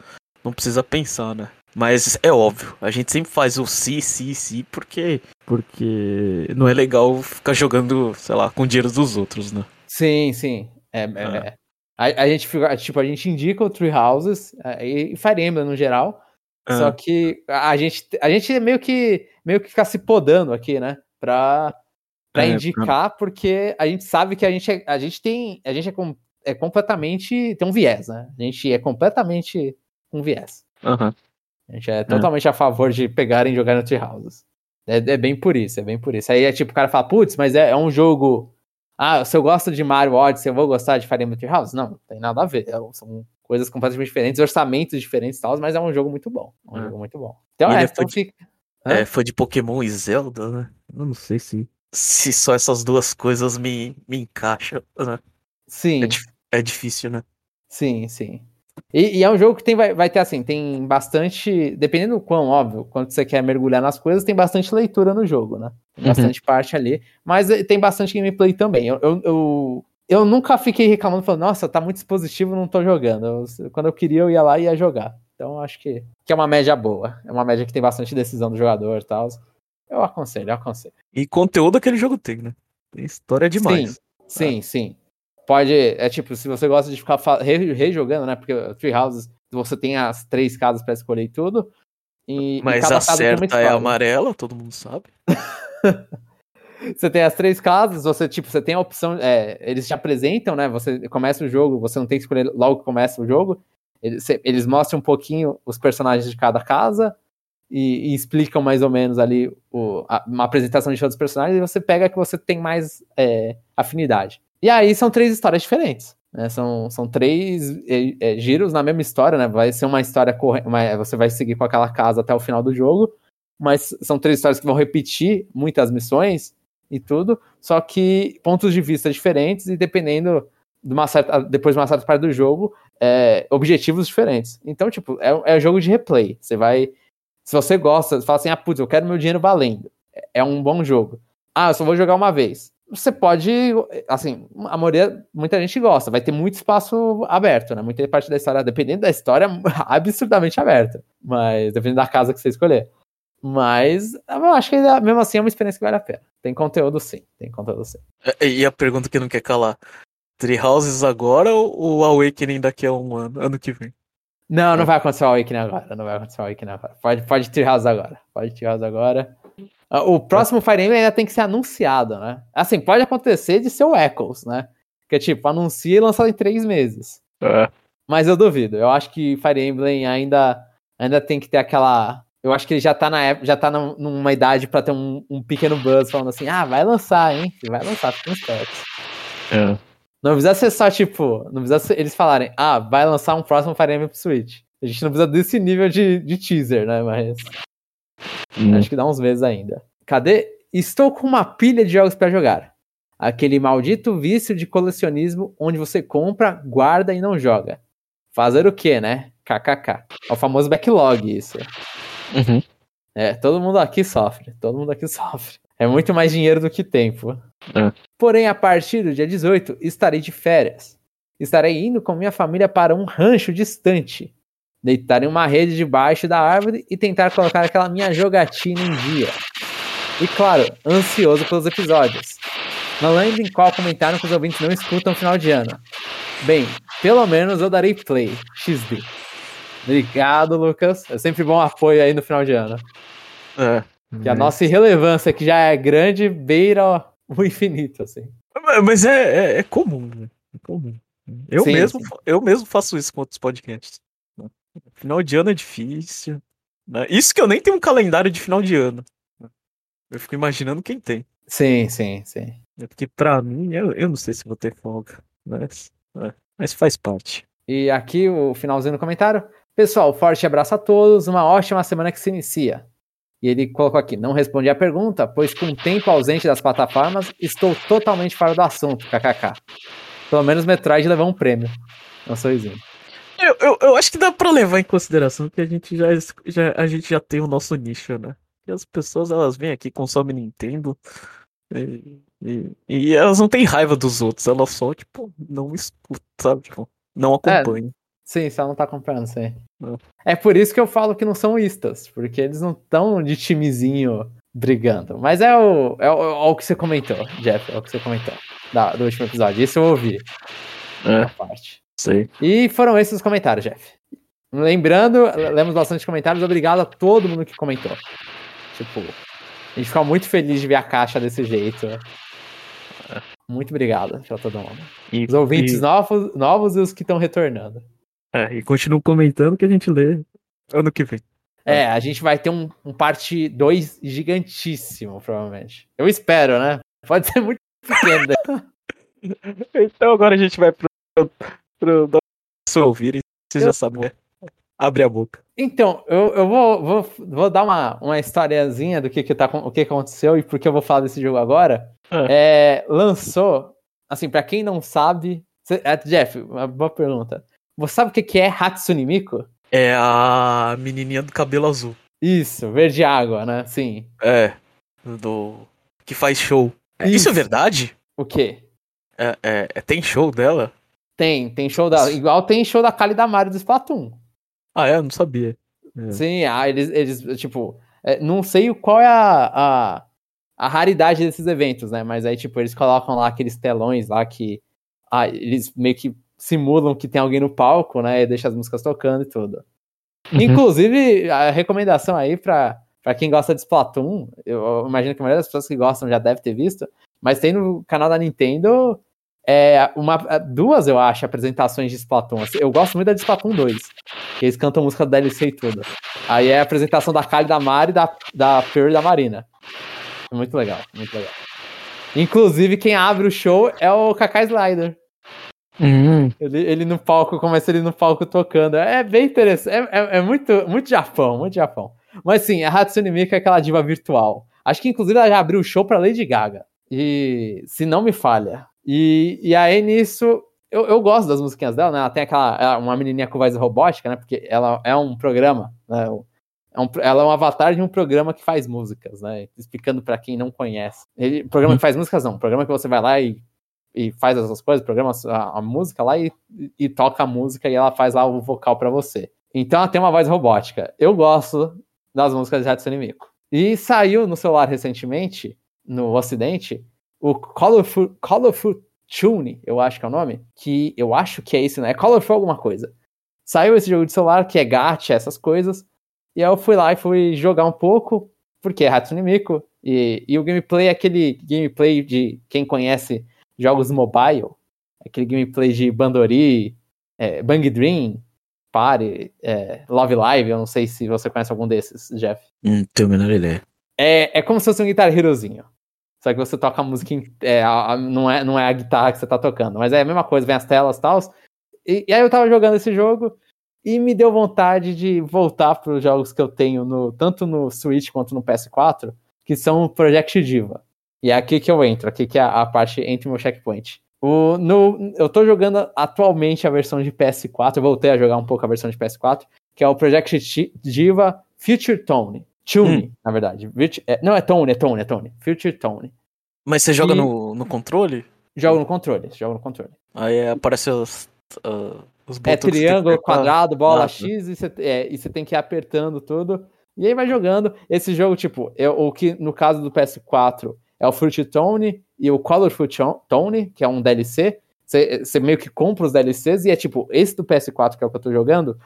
não precisa pensar, né? Mas é óbvio, a gente sempre faz o si, si, si, porque. Porque não é legal ficar jogando, sei lá, com dinheiro dos outros, né? Sim, sim. É, é, Ah. é. A, a gente fica, tipo, a gente indica o Tree Houses é, e Fire Emblem no geral. Só Ah. que a gente, a gente meio que meio que fica se podando aqui, né? Pra, pra É, indicar, porque a gente sabe que a gente, é- a gente tem. A gente é, com- é completamente. Tem um viés, né? A gente é completamente com viés. Aham. A gente é totalmente a favor de pegarem e jogar no Tree Houses. É, é bem por isso, é bem por isso. Aí é tipo, o cara fala, putz, mas é, é um jogo. Ah, se eu gosto de Mario Odyssey, eu vou gostar de Fire Emblem Tree House? Não, não tem nada a ver. É- são coisas completamente diferentes, orçamentos diferentes e tal, mas é um jogo muito bom. É um É. jogo muito bom. Então E é, então de- fica. É, foi de Pokémon e Zelda, né? Eu não sei se. Se só essas duas coisas me, me encaixam, né? Sim, É, é difícil, né? sim, sim. E, e é um jogo que tem, vai, vai ter assim, tem bastante. Dependendo do quão, óbvio, quando você quer mergulhar nas coisas, tem bastante leitura no jogo, né? Tem Uhum. bastante parte ali. Mas eh, tem bastante gameplay também. Eu, eu, eu, eu nunca fiquei reclamando, falando, nossa, tá muito dispositivo, não tô jogando. Eu- quando eu queria, eu ia lá e ia jogar. Então eu acho que, que é uma média boa. É uma média que tem bastante decisão do jogador e tal. Eu aconselho, eu aconselho. E conteúdo aquele jogo tem, né? Tem história demais. Sim, sim. Pode. É tipo, se você gosta de ficar rejogando, né? Porque o Tree Houses, você tem as três casas pra escolher e tudo. E, e Mas cada a certa é amarela, todo mundo sabe. Você tem as três casas, você, tipo, você tem a opção. é, eles te apresentam, né? Você começa o jogo, você não tem que escolher logo que começa o jogo. Eles, eles mostram um pouquinho os personagens de cada casa e, e explicam mais ou menos ali o- a- uma apresentação de todos os personagens e você pega que você tem mais é, afinidade. E aí são três histórias diferentes. Né? São, são três é, é, giros na mesma história, né? Vai ser uma história corrente. Você vai seguir com aquela casa até o final do jogo. Mas são três histórias que vão repetir muitas missões e tudo, só que pontos de vista diferentes e dependendo de uma certa, depois de uma certa parte do jogo, é, objetivos diferentes. Então, tipo, é, é jogo de replay. Você vai. Se você gosta, fala assim, ah, putz, eu quero meu dinheiro valendo. É- É um bom jogo. Ah, eu só vou jogar uma vez. Você pode, assim, a maioria, muita gente gosta, vai ter muito espaço aberto, né? Muita parte da história, dependendo da história, absurdamente aberta. Mas dependendo da casa que você escolher. Mas eu acho que mesmo assim é uma experiência que vale a pena. Tem conteúdo sim, tem conteúdo sim. É, E a pergunta que não quer calar: Tree Houses agora ou o Awakening daqui a um ano, ano que vem? Não, não vai acontecer o Awakening agora. Não vai acontecer o Awakening agora. Pode, pode Treehouse agora. Pode Treehouse agora. Ah, O próximo Fire Emblem ainda tem que ser anunciado, né? Assim, pode acontecer de ser o Echoes, né? Que é tipo, anuncia e lança em três meses. É. Mas eu duvido. Eu acho que Fire Emblem ainda, ainda tem que ter aquela. eu acho que ele já tá, na, época- já tá num- numa idade pra ter um, um pequeno buzz falando assim, ah, vai lançar, hein? Vai lançar, fiquem espertos. É. Não precisa ser só, tipo, não precisa ser, eles falarem, ah, vai lançar um próximo Fire Emblem pro Switch. A gente não precisa desse nível de, de teaser, né? Mas Hum. acho que dá uns meses ainda. Cadê? Estou com uma pilha de jogos pra jogar. Aquele maldito vício de colecionismo onde você compra, guarda e não joga. Fazer o quê, né? KKK. É o famoso backlog, isso. Uhum. É, todo mundo aqui sofre. Todo mundo aqui sofre. É muito mais dinheiro do que tempo. É. Porém, a partir do dia 18, estarei de férias. Estarei indo com minha família para um rancho distante. Deitar em uma rede debaixo da árvore e tentar colocar aquela minha jogatina em dia. E claro, ansioso pelos episódios. Não lembro em qual comentário que os ouvintes não escutam final de ano. Bem, pelo menos eu darei play. XD. Obrigado, Lucas. É sempre bom apoio aí no final de ano. É. Que a nossa irrelevância, que já é grande, beira o infinito, assim. Mas- é, é, é comum, né? É comum. Eu, Sim, mesmo, sim. eu mesmo faço isso com outros podcasts. né? Final de ano é difícil. né? Isso que eu nem tenho um calendário de final de ano. Eu fico imaginando quem tem. Sim, sim, sim. né? Porque pra mim, eu, eu não sei se vou ter folga. Mas, é, mas faz parte. E aqui o finalzinho do comentário. Pessoal, forte abraço a todos, uma ótima semana que se inicia. E ele colocou aqui, não respondi a pergunta, pois com o tempo ausente das plataformas, estou totalmente fora do assunto, kkk. Pelo menos Metroid levou um prêmio. Um sorrisinho. Eu, eu, eu acho que dá pra levar em consideração que a gente já, já, a gente já tem o nosso nicho, né? E as pessoas, elas vêm aqui, consomem Nintendo e, e, e elas não têm raiva dos outros, elas só, tipo, não escutam, sabe? Tipo, não acompanham. Sim, só não tá comprando, sim. Não. É por isso que eu falo que não são istas, porque eles não estão de timezinho brigando. Mas é o, é o, é o que você comentou, Jeff, é o que você comentou da- do último episódio. Isso eu ouvi, É, parte. sei. E foram esses os comentários, Jeff. Lembrando, lemos bastante comentários, obrigado a todo mundo que comentou. Tipo, a gente ficou muito feliz de ver a caixa desse jeito. Muito obrigado pra todo mundo. E, Os ouvintes e, novos, novos e os que estão retornando. É, e continuam comentando que a gente lê ano que vem. É, a gente vai ter um, um parte 2 gigantíssimo, provavelmente. Eu espero, né? Pode ser muito pequeno. Então agora a gente vai pro, pro nosso ouvir e vocês Eu- já sabem, né? Abre a boca. Então, eu, eu vou, vou, vou dar uma, uma historiazinha do que, que, tá, o que aconteceu e por que eu vou falar desse jogo agora. É, lançou, assim, pra quem não sabe. cê- é, Jeff, uma boa pergunta. Você sabe o que, é Hatsune Miku? É a menininha do cabelo azul. Isso, verde água, né? Sim. É. Do. Que faz show. É, Isso, Isso. é verdade? O quê? É, é- é- tem show dela? Tem, tem show da. Igual tem show da Kali da Mario do Splatoon. Ah, é? Eu não sabia. É. Sim, ah, eles, eles tipo, é, não sei o- qual é a, a, a raridade desses eventos, né? Mas aí, tipo, eles colocam lá aqueles telões lá que ah, eles meio que simulam que tem alguém no palco, né? E deixa as músicas tocando e tudo. Uhum. Inclusive, a recomendação aí pra, pra quem gosta de Splatoon, eu imagino que a maioria das pessoas que gostam já deve ter visto, mas tem no canal da Nintendo é, uma, duas, eu acho, apresentações de Splatoon. Assim, Eu gosto muito da de Splatoon 2, que eles cantam música da DLC e tudo. Aí é a apresentação da Kali, da Mari, da, da Pearl e da Marina. Muito legal, muito legal. Inclusive, quem abre o show é o Kakai Slider. Hum, Ele, ele no palco, começa ele no palco tocando. É bem interessante. É, é, é muito, muito Japão, muito Japão. Mas sim, a Hatsune Miku é aquela diva virtual. Acho que inclusive ela já abriu o show pra Lady Gaga. E se não me falha. E, e aí nisso, eu, eu gosto das musiquinhas dela, né? Ela tem aquela. ela é uma menininha com voz robótica, né? Porque ela é um programa, né? É um, ela é um avatar de um programa que faz músicas, né? Explicando pra quem não conhece. Ele, programa que faz músicas não, programa que você vai lá e e faz essas coisas, programa a, a música lá e, e toca a música e ela faz lá o vocal pra você. Então ela tem uma voz robótica. Eu gosto das músicas de Hatsune Miku. E saiu no celular recentemente, no ocidente, o Colorful, Colorful Tune, eu acho que é o nome, que eu acho que é esse, né? É Colorful alguma coisa. Saiu esse jogo de celular que é gacha, essas coisas, e aí eu fui lá e fui jogar um pouco, porque é Hatsune Miku, e, e o gameplay é aquele gameplay de quem conhece jogos mobile, aquele gameplay de Bandori, é, Bang Dream, Party, é, Love Live, eu não sei se você conhece algum desses, Jeff. Não tenho a menor ideia. É, é como se fosse um Guitar Herozinho. Só que você toca a música, em, é, a, a, não, é, não é a guitarra que você tá tocando, mas é a mesma coisa, vem as telas e tal. E, e aí eu tava jogando esse jogo e me deu vontade de voltar para os jogos que eu tenho no, tanto no Switch quanto no PS4, que são o Project Diva. E é aqui que eu entro, aqui que é a, a parte entre meu checkpoint. O, no, eu tô jogando atualmente a versão de PS4, eu voltei a jogar um pouco a versão de PS4, que é o Project Diva Future Tone. Tune, hum. na verdade. É, não, é Tone, é Tone, é Tone. Future Tone. Mas você joga e... no, no controle? Jogo no controle, jogo no controle. Aí aparece os, uh, os É triângulo, quadrado, bola ah, X, e você, é, e você tem que ir apertando tudo. E aí vai jogando. Esse jogo, tipo, é o que no caso do PS4 é o Fruit Tone e o Colorful Tone, que é um DLC. Você, meio que compra os DLCs e é tipo, esse do PS4, que é o que eu tô jogando,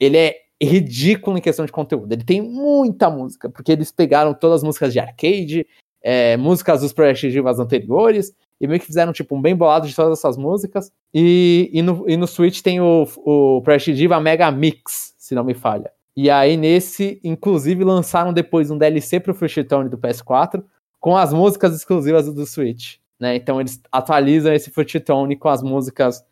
ele é ridículo em questão de conteúdo. Ele tem muita música, porque eles pegaram todas as músicas de arcade, é, músicas dos Project Divas anteriores, e meio que fizeram tipo um bem bolado de todas essas músicas. E, e, no, e no Switch tem o, o Project Diva Mega Mix, se não me falha. E aí nesse, inclusive, lançaram depois um DLC pro Fruit Tone do PS4, com as músicas exclusivas do Switch. Né? Então eles atualizam esse Fruit Tone com as músicas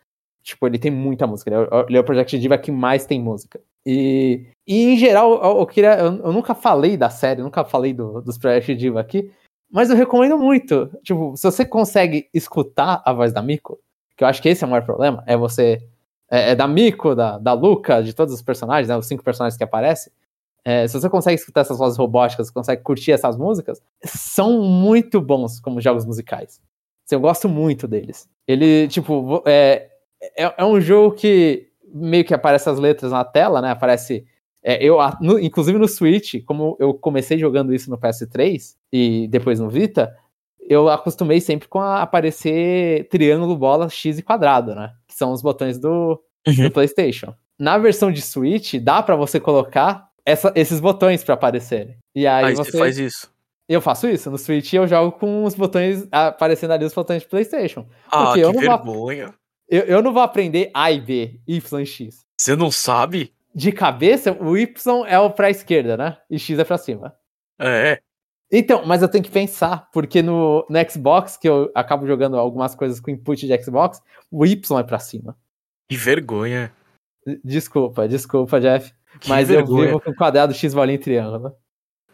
Tipo, ele tem muita música. Ele é, ele é o Project Diva que mais tem música. E, e em geral, eu, eu queria. Eu, eu, nunca falei da série, nunca falei do, dos Project Diva aqui, mas eu recomendo muito. Tipo, se você consegue escutar a voz da Miko, que eu acho que esse é o maior problema, é você. É, é da Miko, da, da Luca, de todos os personagens, né, os cinco personagens que aparecem. É, se você consegue escutar essas vozes robóticas, consegue curtir essas músicas, são muito bons como jogos musicais. Eu gosto muito deles. Ele, tipo, é, é, é um jogo que meio que aparece as letras na tela, né? Aparece. É, eu, no, inclusive no Switch, como eu comecei jogando isso no PS3 e depois no Vita, eu acostumei sempre com a aparecer triângulo, bola, X e quadrado, né? Que são os botões do, uhum. do PlayStation. Na versão de Switch, dá para você colocar essa, esses botões para aparecerem. E aí, você... faz isso. Eu faço isso. No Switch eu jogo com os botões aparecendo ali os botões de PlayStation. Ah, que vergonha. Eu, eu não vou aprender A e B, Y e X. Você não sabe? De cabeça, o Y é o pra esquerda, né? E X é pra cima. É. Então, mas eu tenho que pensar, porque no, no Xbox, que eu acabo jogando algumas coisas com input de Xbox, o Y é pra cima. Que vergonha. Desculpa, desculpa, Jeff. Que mas vergonha. eu vivo com quadrado X e triângulo.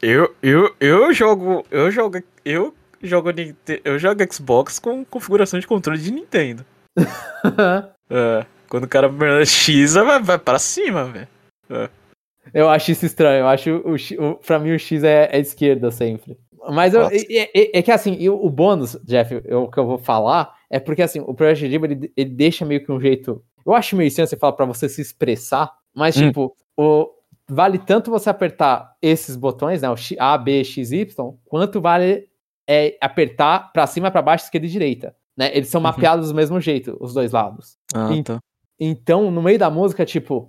Eu, eu, eu jogo. Eu jogo. Eu jogo, eu jogo Xbox com configuração de controle de Nintendo. é, quando o cara X vai, vai pra cima, velho. É. Eu acho isso estranho. Eu acho o, o pra mim o X é, é esquerda sempre. Mas eu, é, é, é, que assim, eu, o bônus, Jeff, o que eu vou falar é porque assim, o Project Diva ele, ele deixa meio que um jeito. Eu acho meio estranho você falar pra você se expressar, mas hum. tipo, o, vale tanto você apertar esses botões, né, o A, B, X, Y, quanto vale é, apertar pra cima, pra baixo, esquerda e direita. Né? Eles são uhum. mapeados do mesmo jeito, os dois lados. Ah, e, tá. Então, no meio da música, tipo,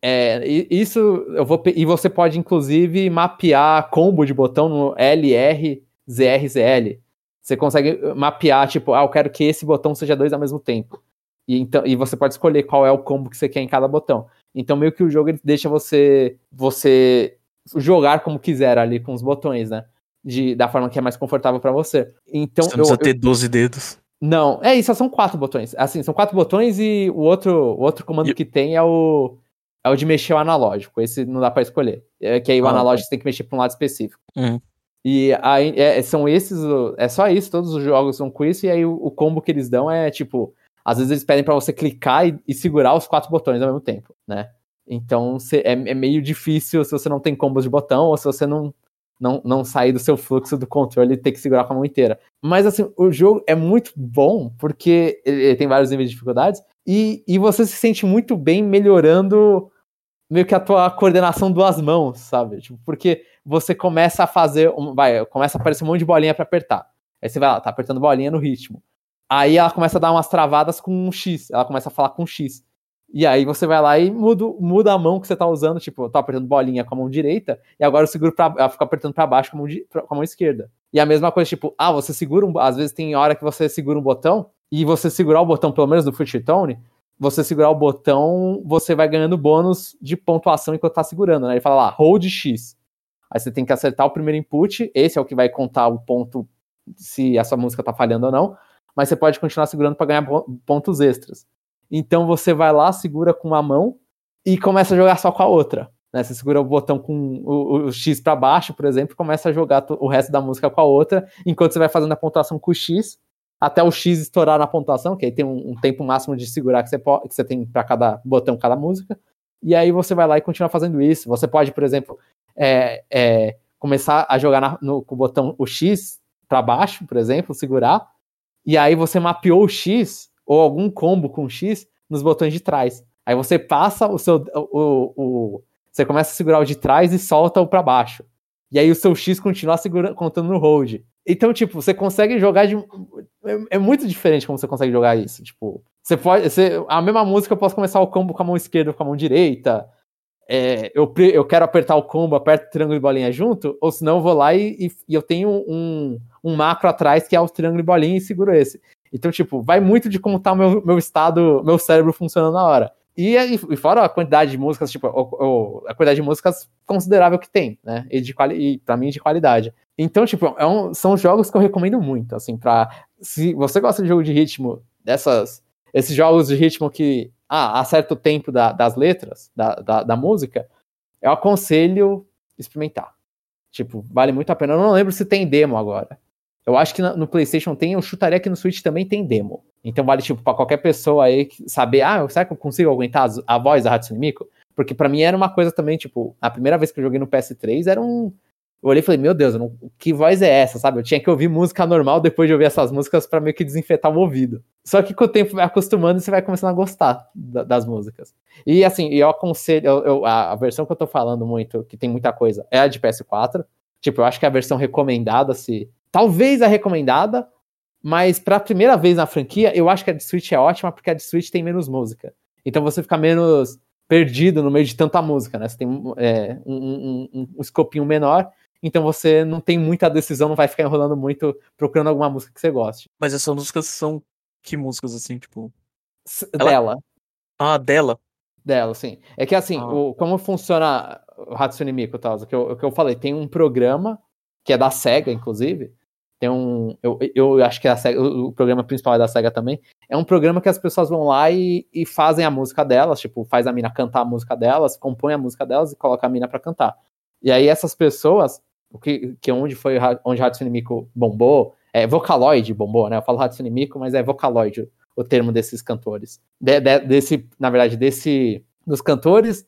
é, isso eu vou e você pode inclusive mapear combo de botão no LR ZRZL. Você consegue mapear tipo, ah, eu quero que esse botão seja dois ao mesmo tempo. E então e você pode escolher qual é o combo que você quer em cada botão. Então meio que o jogo ele deixa você você jogar como quiser ali com os botões, né? De, da forma que é mais confortável para você. Então você não precisa eu, ter 12 dedos. Não, é isso, são quatro botões. Assim, são quatro botões e o outro, o outro comando e... que tem é o, é o de mexer o analógico. Esse não dá para escolher. É que aí o ah, analógico você tem que mexer pra um lado específico. Uhum. E aí é, são esses, é só isso, todos os jogos são com isso, e aí o, o combo que eles dão é tipo, às vezes eles pedem para você clicar e, e, segurar os quatro botões ao mesmo tempo, né? Então cê, é, é meio difícil se você não tem combos de botão ou se você não não, não sair do seu fluxo do controle e ter que segurar com a mão inteira. Mas assim, o jogo é muito bom porque ele tem vários níveis de dificuldades e, e você se sente muito bem melhorando meio que a tua coordenação duas mãos, sabe? Tipo, porque você começa a fazer, vai, começa a aparecer um monte de bolinha para apertar. Aí você vai lá, tá apertando bolinha no ritmo. Aí ela começa a dar umas travadas com um X, ela começa a falar com um X. E aí você vai lá e muda, muda a mão que você tá usando, tipo, eu tô apertando bolinha com a mão direita, e agora eu seguro pra, eu apertando para baixo com a, mão, com a mão esquerda. E a mesma coisa, tipo, ah, você segura um, às vezes tem hora que você segura um botão, e você segurar o botão, pelo menos do Foot Tone, você segurar o botão, você vai ganhando bônus de pontuação enquanto tá segurando, né? Ele fala lá, hold X. Aí você tem que acertar o primeiro input, esse é o que vai contar o ponto se a sua música tá falhando ou não, mas você pode continuar segurando para ganhar pontos extras. Então você vai lá, segura com uma mão e começa a jogar só com a outra. Né? Você segura o botão com o, o X para baixo, por exemplo, e começa a jogar o resto da música com a outra, enquanto você vai fazendo a pontuação com o X, até o X estourar na pontuação, que aí tem um, um tempo máximo de segurar que você, pode, que você tem para cada botão, cada música. E aí você vai lá e continua fazendo isso. Você pode, por exemplo, é, é, começar a jogar na, no, com o botão o X para baixo, por exemplo, segurar. E aí você mapeou o X ou algum combo com X nos botões de trás. Aí você passa o seu. O, o, você começa a segurar o de trás e solta o para baixo. E aí o seu X continua segura, contando no hold. Então, tipo, você consegue jogar de. É, é, muito diferente como você consegue jogar isso. Tipo, você pode. Você, a mesma música eu posso começar o combo com a mão esquerda ou com a mão direita. É, eu, eu quero apertar o combo, aperto o triângulo e bolinha junto, ou senão eu vou lá e, e, e eu tenho um, um macro atrás que é o triângulo e bolinha e seguro esse. Então, tipo, vai muito de como tá o meu, meu estado, meu cérebro funcionando na hora. E, e fora a quantidade de músicas, tipo, o, o, a quantidade de músicas considerável que tem, né? E, de quali e pra mim de qualidade. Então, tipo, é um, são jogos que eu recomendo muito, assim, pra. Se você gosta de jogo de ritmo, dessas. Esses jogos de ritmo que ah, acerta o tempo da, das letras, da, da, da, música, eu aconselho experimentar. Tipo, vale muito a pena. Eu não lembro se tem demo agora. Eu acho que no PlayStation tem, eu chutaria que no Switch também tem demo. Então vale, tipo, pra qualquer pessoa aí saber, ah, será que eu consigo aguentar a, voz da Hatsune Miku? Porque para mim era uma coisa também, tipo, a primeira vez que eu joguei no PS3 era um. Eu olhei e falei, meu Deus, não, que voz é essa, sabe? Eu tinha que ouvir música normal depois de ouvir essas músicas para meio que desinfetar o ouvido. Só que com o tempo vai acostumando e você vai começando a gostar da, das músicas. E assim, eu aconselho, eu, eu, a, a, versão que eu tô falando muito, que tem muita coisa, é a de PS4. Tipo, eu acho que a versão recomendada, se Talvez a recomendada, mas para a primeira vez na franquia, eu acho que a de Switch é ótima porque a de Switch tem menos música. Então você fica menos perdido no meio de tanta música, né? Você tem é, um, um, um, um escopinho menor, então você não tem muita decisão, não vai ficar enrolando muito procurando alguma música que você goste. Mas essas músicas são que músicas assim, tipo? Dela. Ela... Ah, dela. Dela, sim. É que assim, ah. o, como funciona o Hatsune Miku, tal, que, eu, o que eu falei, tem um programa que é da SEGA, inclusive, tem um. Eu, eu acho que a SEGA, o, programa principal é da SEGA também. É um programa que as pessoas vão lá e, e fazem a música delas, tipo, faz a mina cantar a música delas, compõe a música delas e coloca a mina para cantar. E aí essas pessoas, o que, que onde foi onde Hatsune Miku bombou, é Vocaloid bombou, né? Eu falo Hatsune Miku, mas é Vocaloid o termo desses cantores. De, de, desse, na verdade, desse dos cantores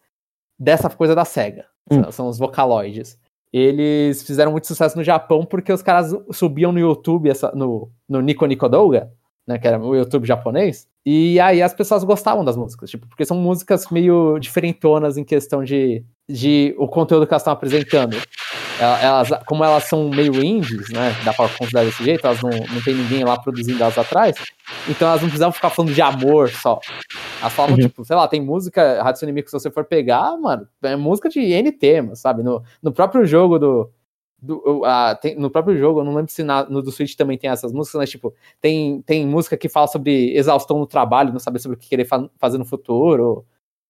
dessa coisa da SEGA. Hum. São, são os Vocaloids eles fizeram muito sucesso no Japão porque os caras subiam no YouTube, essa, no, no Nico Nico Douga, né, que era o YouTube japonês, e aí as pessoas gostavam das músicas, tipo, porque são músicas meio diferentonas em questão de, de o conteúdo que elas estão apresentando. Elas, como elas são meio indies, né, dá pra considerar desse jeito, elas não, não tem ninguém lá produzindo elas atrás, então elas não precisavam ficar falando de amor só. Elas falavam, uhum. tipo, sei lá, tem música, Hatsune Miku, se você for pegar, mano, é música de N temas, sabe? No, no próprio jogo do. do a, tem, no próprio jogo, eu não lembro se na, no do Switch também tem essas músicas, mas, tipo, tem, tem música que fala sobre exaustão no trabalho, não saber sobre o que querer fa fazer no futuro.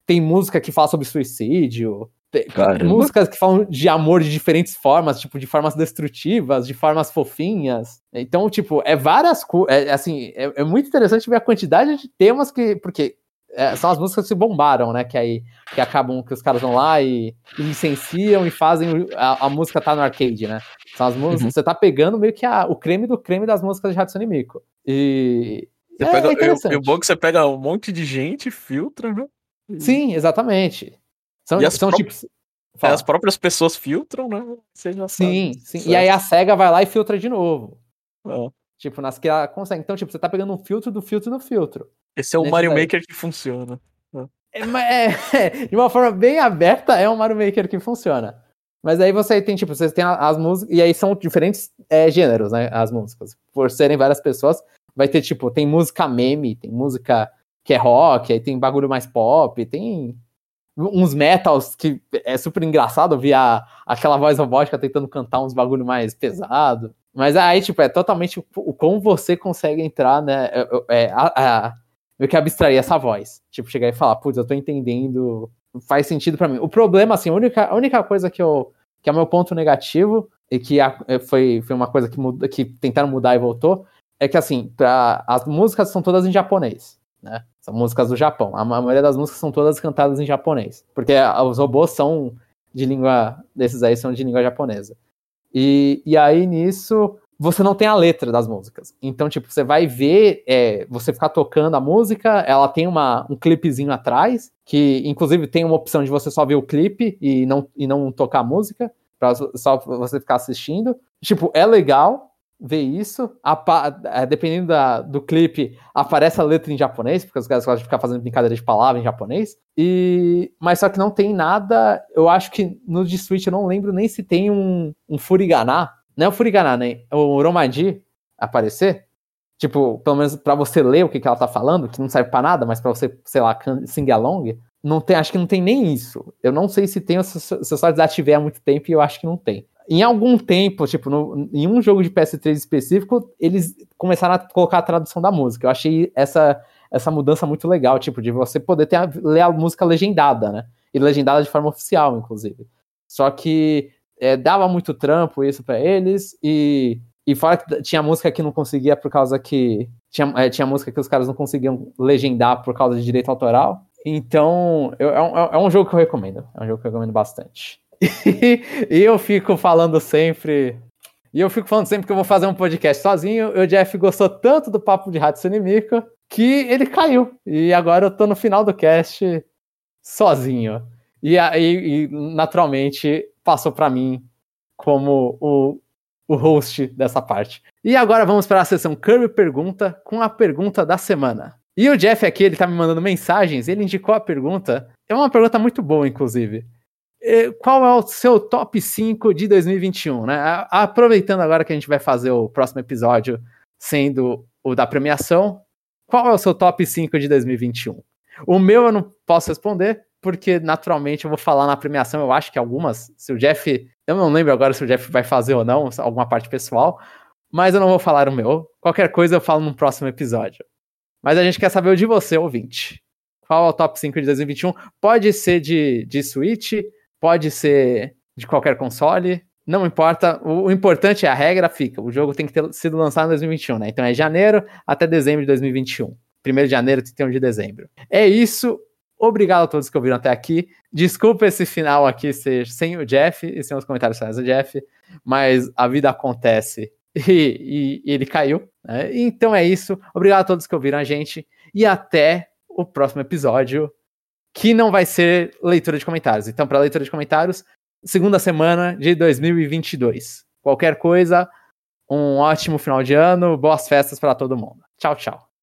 Tem música que fala sobre suicídio. Caramba. Músicas que falam de amor de diferentes formas, tipo, de formas destrutivas, de formas fofinhas. Então, tipo, é várias coisas. É, assim, é, é, muito interessante ver a quantidade de temas que. Porque é, são as músicas que se bombaram, né? Que aí que acabam, que os caras vão lá e, e licenciam e fazem. A, a, música tá no arcade, né? São as músicas. Uhum. Você tá pegando meio que a, o creme do creme das músicas de Hatsune Miku. E. Você é, pega, é o bom é que você pega um monte de gente, filtra, né? Sim, exatamente. São, e são tipo. É, as próprias pessoas filtram, né? Você já sim, sabe. sim. Certo. E aí a SEGA vai lá e filtra de novo. É. Tipo, nas que ela consegue. Então, tipo, você tá pegando um filtro do filtro do filtro. Esse é o Mario daí. Maker que funciona. É, é, de uma forma bem aberta, é um Mario Maker que funciona. Mas aí você tem, tipo, você tem as músicas, e aí são diferentes é, gêneros, né? As músicas. Por serem várias pessoas, vai ter, tipo, tem música meme, tem música que é rock, aí tem bagulho mais pop, tem uns metals que é super engraçado ver a, aquela voz robótica tentando cantar uns bagulho mais pesado. Mas aí, tipo, é totalmente o como você consegue entrar, né? É, é, a, a, meio que abstrair essa voz. Tipo, chegar e falar, putz, eu tô entendendo, faz sentido para mim. O problema, assim, a única, a única coisa que eu que é o meu ponto negativo e que a, é, foi, foi uma coisa que, muda, que tentaram mudar e voltou, é que assim, pra, as músicas são todas em japonês, né? São músicas do Japão. A, a maioria das músicas são todas cantadas em japonês, porque os robôs são de língua, desses aí são de língua japonesa. E, e aí nisso você não tem a letra das músicas. Então, tipo, você vai ver, é, você ficar tocando a música, ela tem uma, um clipezinho atrás, que inclusive tem uma opção de você só ver o clipe e não, e não tocar a música, pra só você ficar assistindo. Tipo, é legal ver isso. A, é, dependendo da, do clipe, aparece a letra em japonês, porque os caras gostam de ficar fazendo brincadeira de palavra em japonês. E, mas só que não tem nada. Eu acho que no de Switch eu não lembro nem se tem um, um Furigana não é o Furigana, né? O Romadi aparecer. Tipo, pelo menos para você ler o que, que ela tá falando, que não serve para nada, mas para você, sei lá, sing along, não tem, acho que não tem nem isso. Eu não sei se tem, se eu só desativei há muito tempo e eu acho que não tem. Em algum tempo, tipo, no, em um jogo de PS3 específico, eles começaram a colocar a tradução da música. Eu achei essa, essa mudança muito legal, tipo, de você poder ter a, ler a música legendada, né? E legendada de forma oficial, inclusive. Só que é, dava muito trampo isso para eles, e, e fora que tinha música que não conseguia por causa que. Tinha, é, tinha música que os caras não conseguiam legendar por causa de direito autoral. Então, eu, é, um, é um jogo que eu recomendo. É um jogo que eu recomendo bastante. E, eu fico falando sempre. E eu fico falando sempre que eu vou fazer um podcast sozinho. O Jeff gostou tanto do papo de Hatsune Miku que ele caiu. E agora eu tô no final do cast sozinho. E aí, naturalmente, passou para mim como o, o host dessa parte. E agora vamos para a sessão Kirby Pergunta com a pergunta da semana. E o Jeff aqui, ele tá me mandando mensagens, ele indicou a pergunta. É uma pergunta muito boa, inclusive. Qual é o seu top 5 de 2021, né? Aproveitando agora que a gente vai fazer o próximo episódio sendo o da premiação, qual é o seu top 5 de 2021? O meu eu não posso responder, porque naturalmente eu vou falar na premiação, eu acho que algumas, se o Jeff, eu não lembro agora se o Jeff vai fazer ou não, alguma parte pessoal, mas eu não vou falar o meu. Qualquer coisa eu falo no próximo episódio. Mas a gente quer saber o de você, ouvinte. Qual é o top 5 de 2021? Pode ser de, de Switch, pode ser de qualquer console, não importa. O, o, importante é a regra fica. O jogo tem que ter sido lançado em 2021, né? Então é janeiro até dezembro de 2021. 1 de janeiro, 31 de dezembro. É isso. Obrigado a todos que ouviram até aqui. Desculpa esse final aqui ser sem o Jeff e sem os comentários finais do Jeff, mas a vida acontece e, e, e ele caiu. Né? Então é isso. Obrigado a todos que ouviram a gente e até o próximo episódio, que não vai ser leitura de comentários. Então, para leitura de comentários, segunda semana de 2022. Qualquer coisa, um ótimo final de ano, boas festas para todo mundo. Tchau, tchau.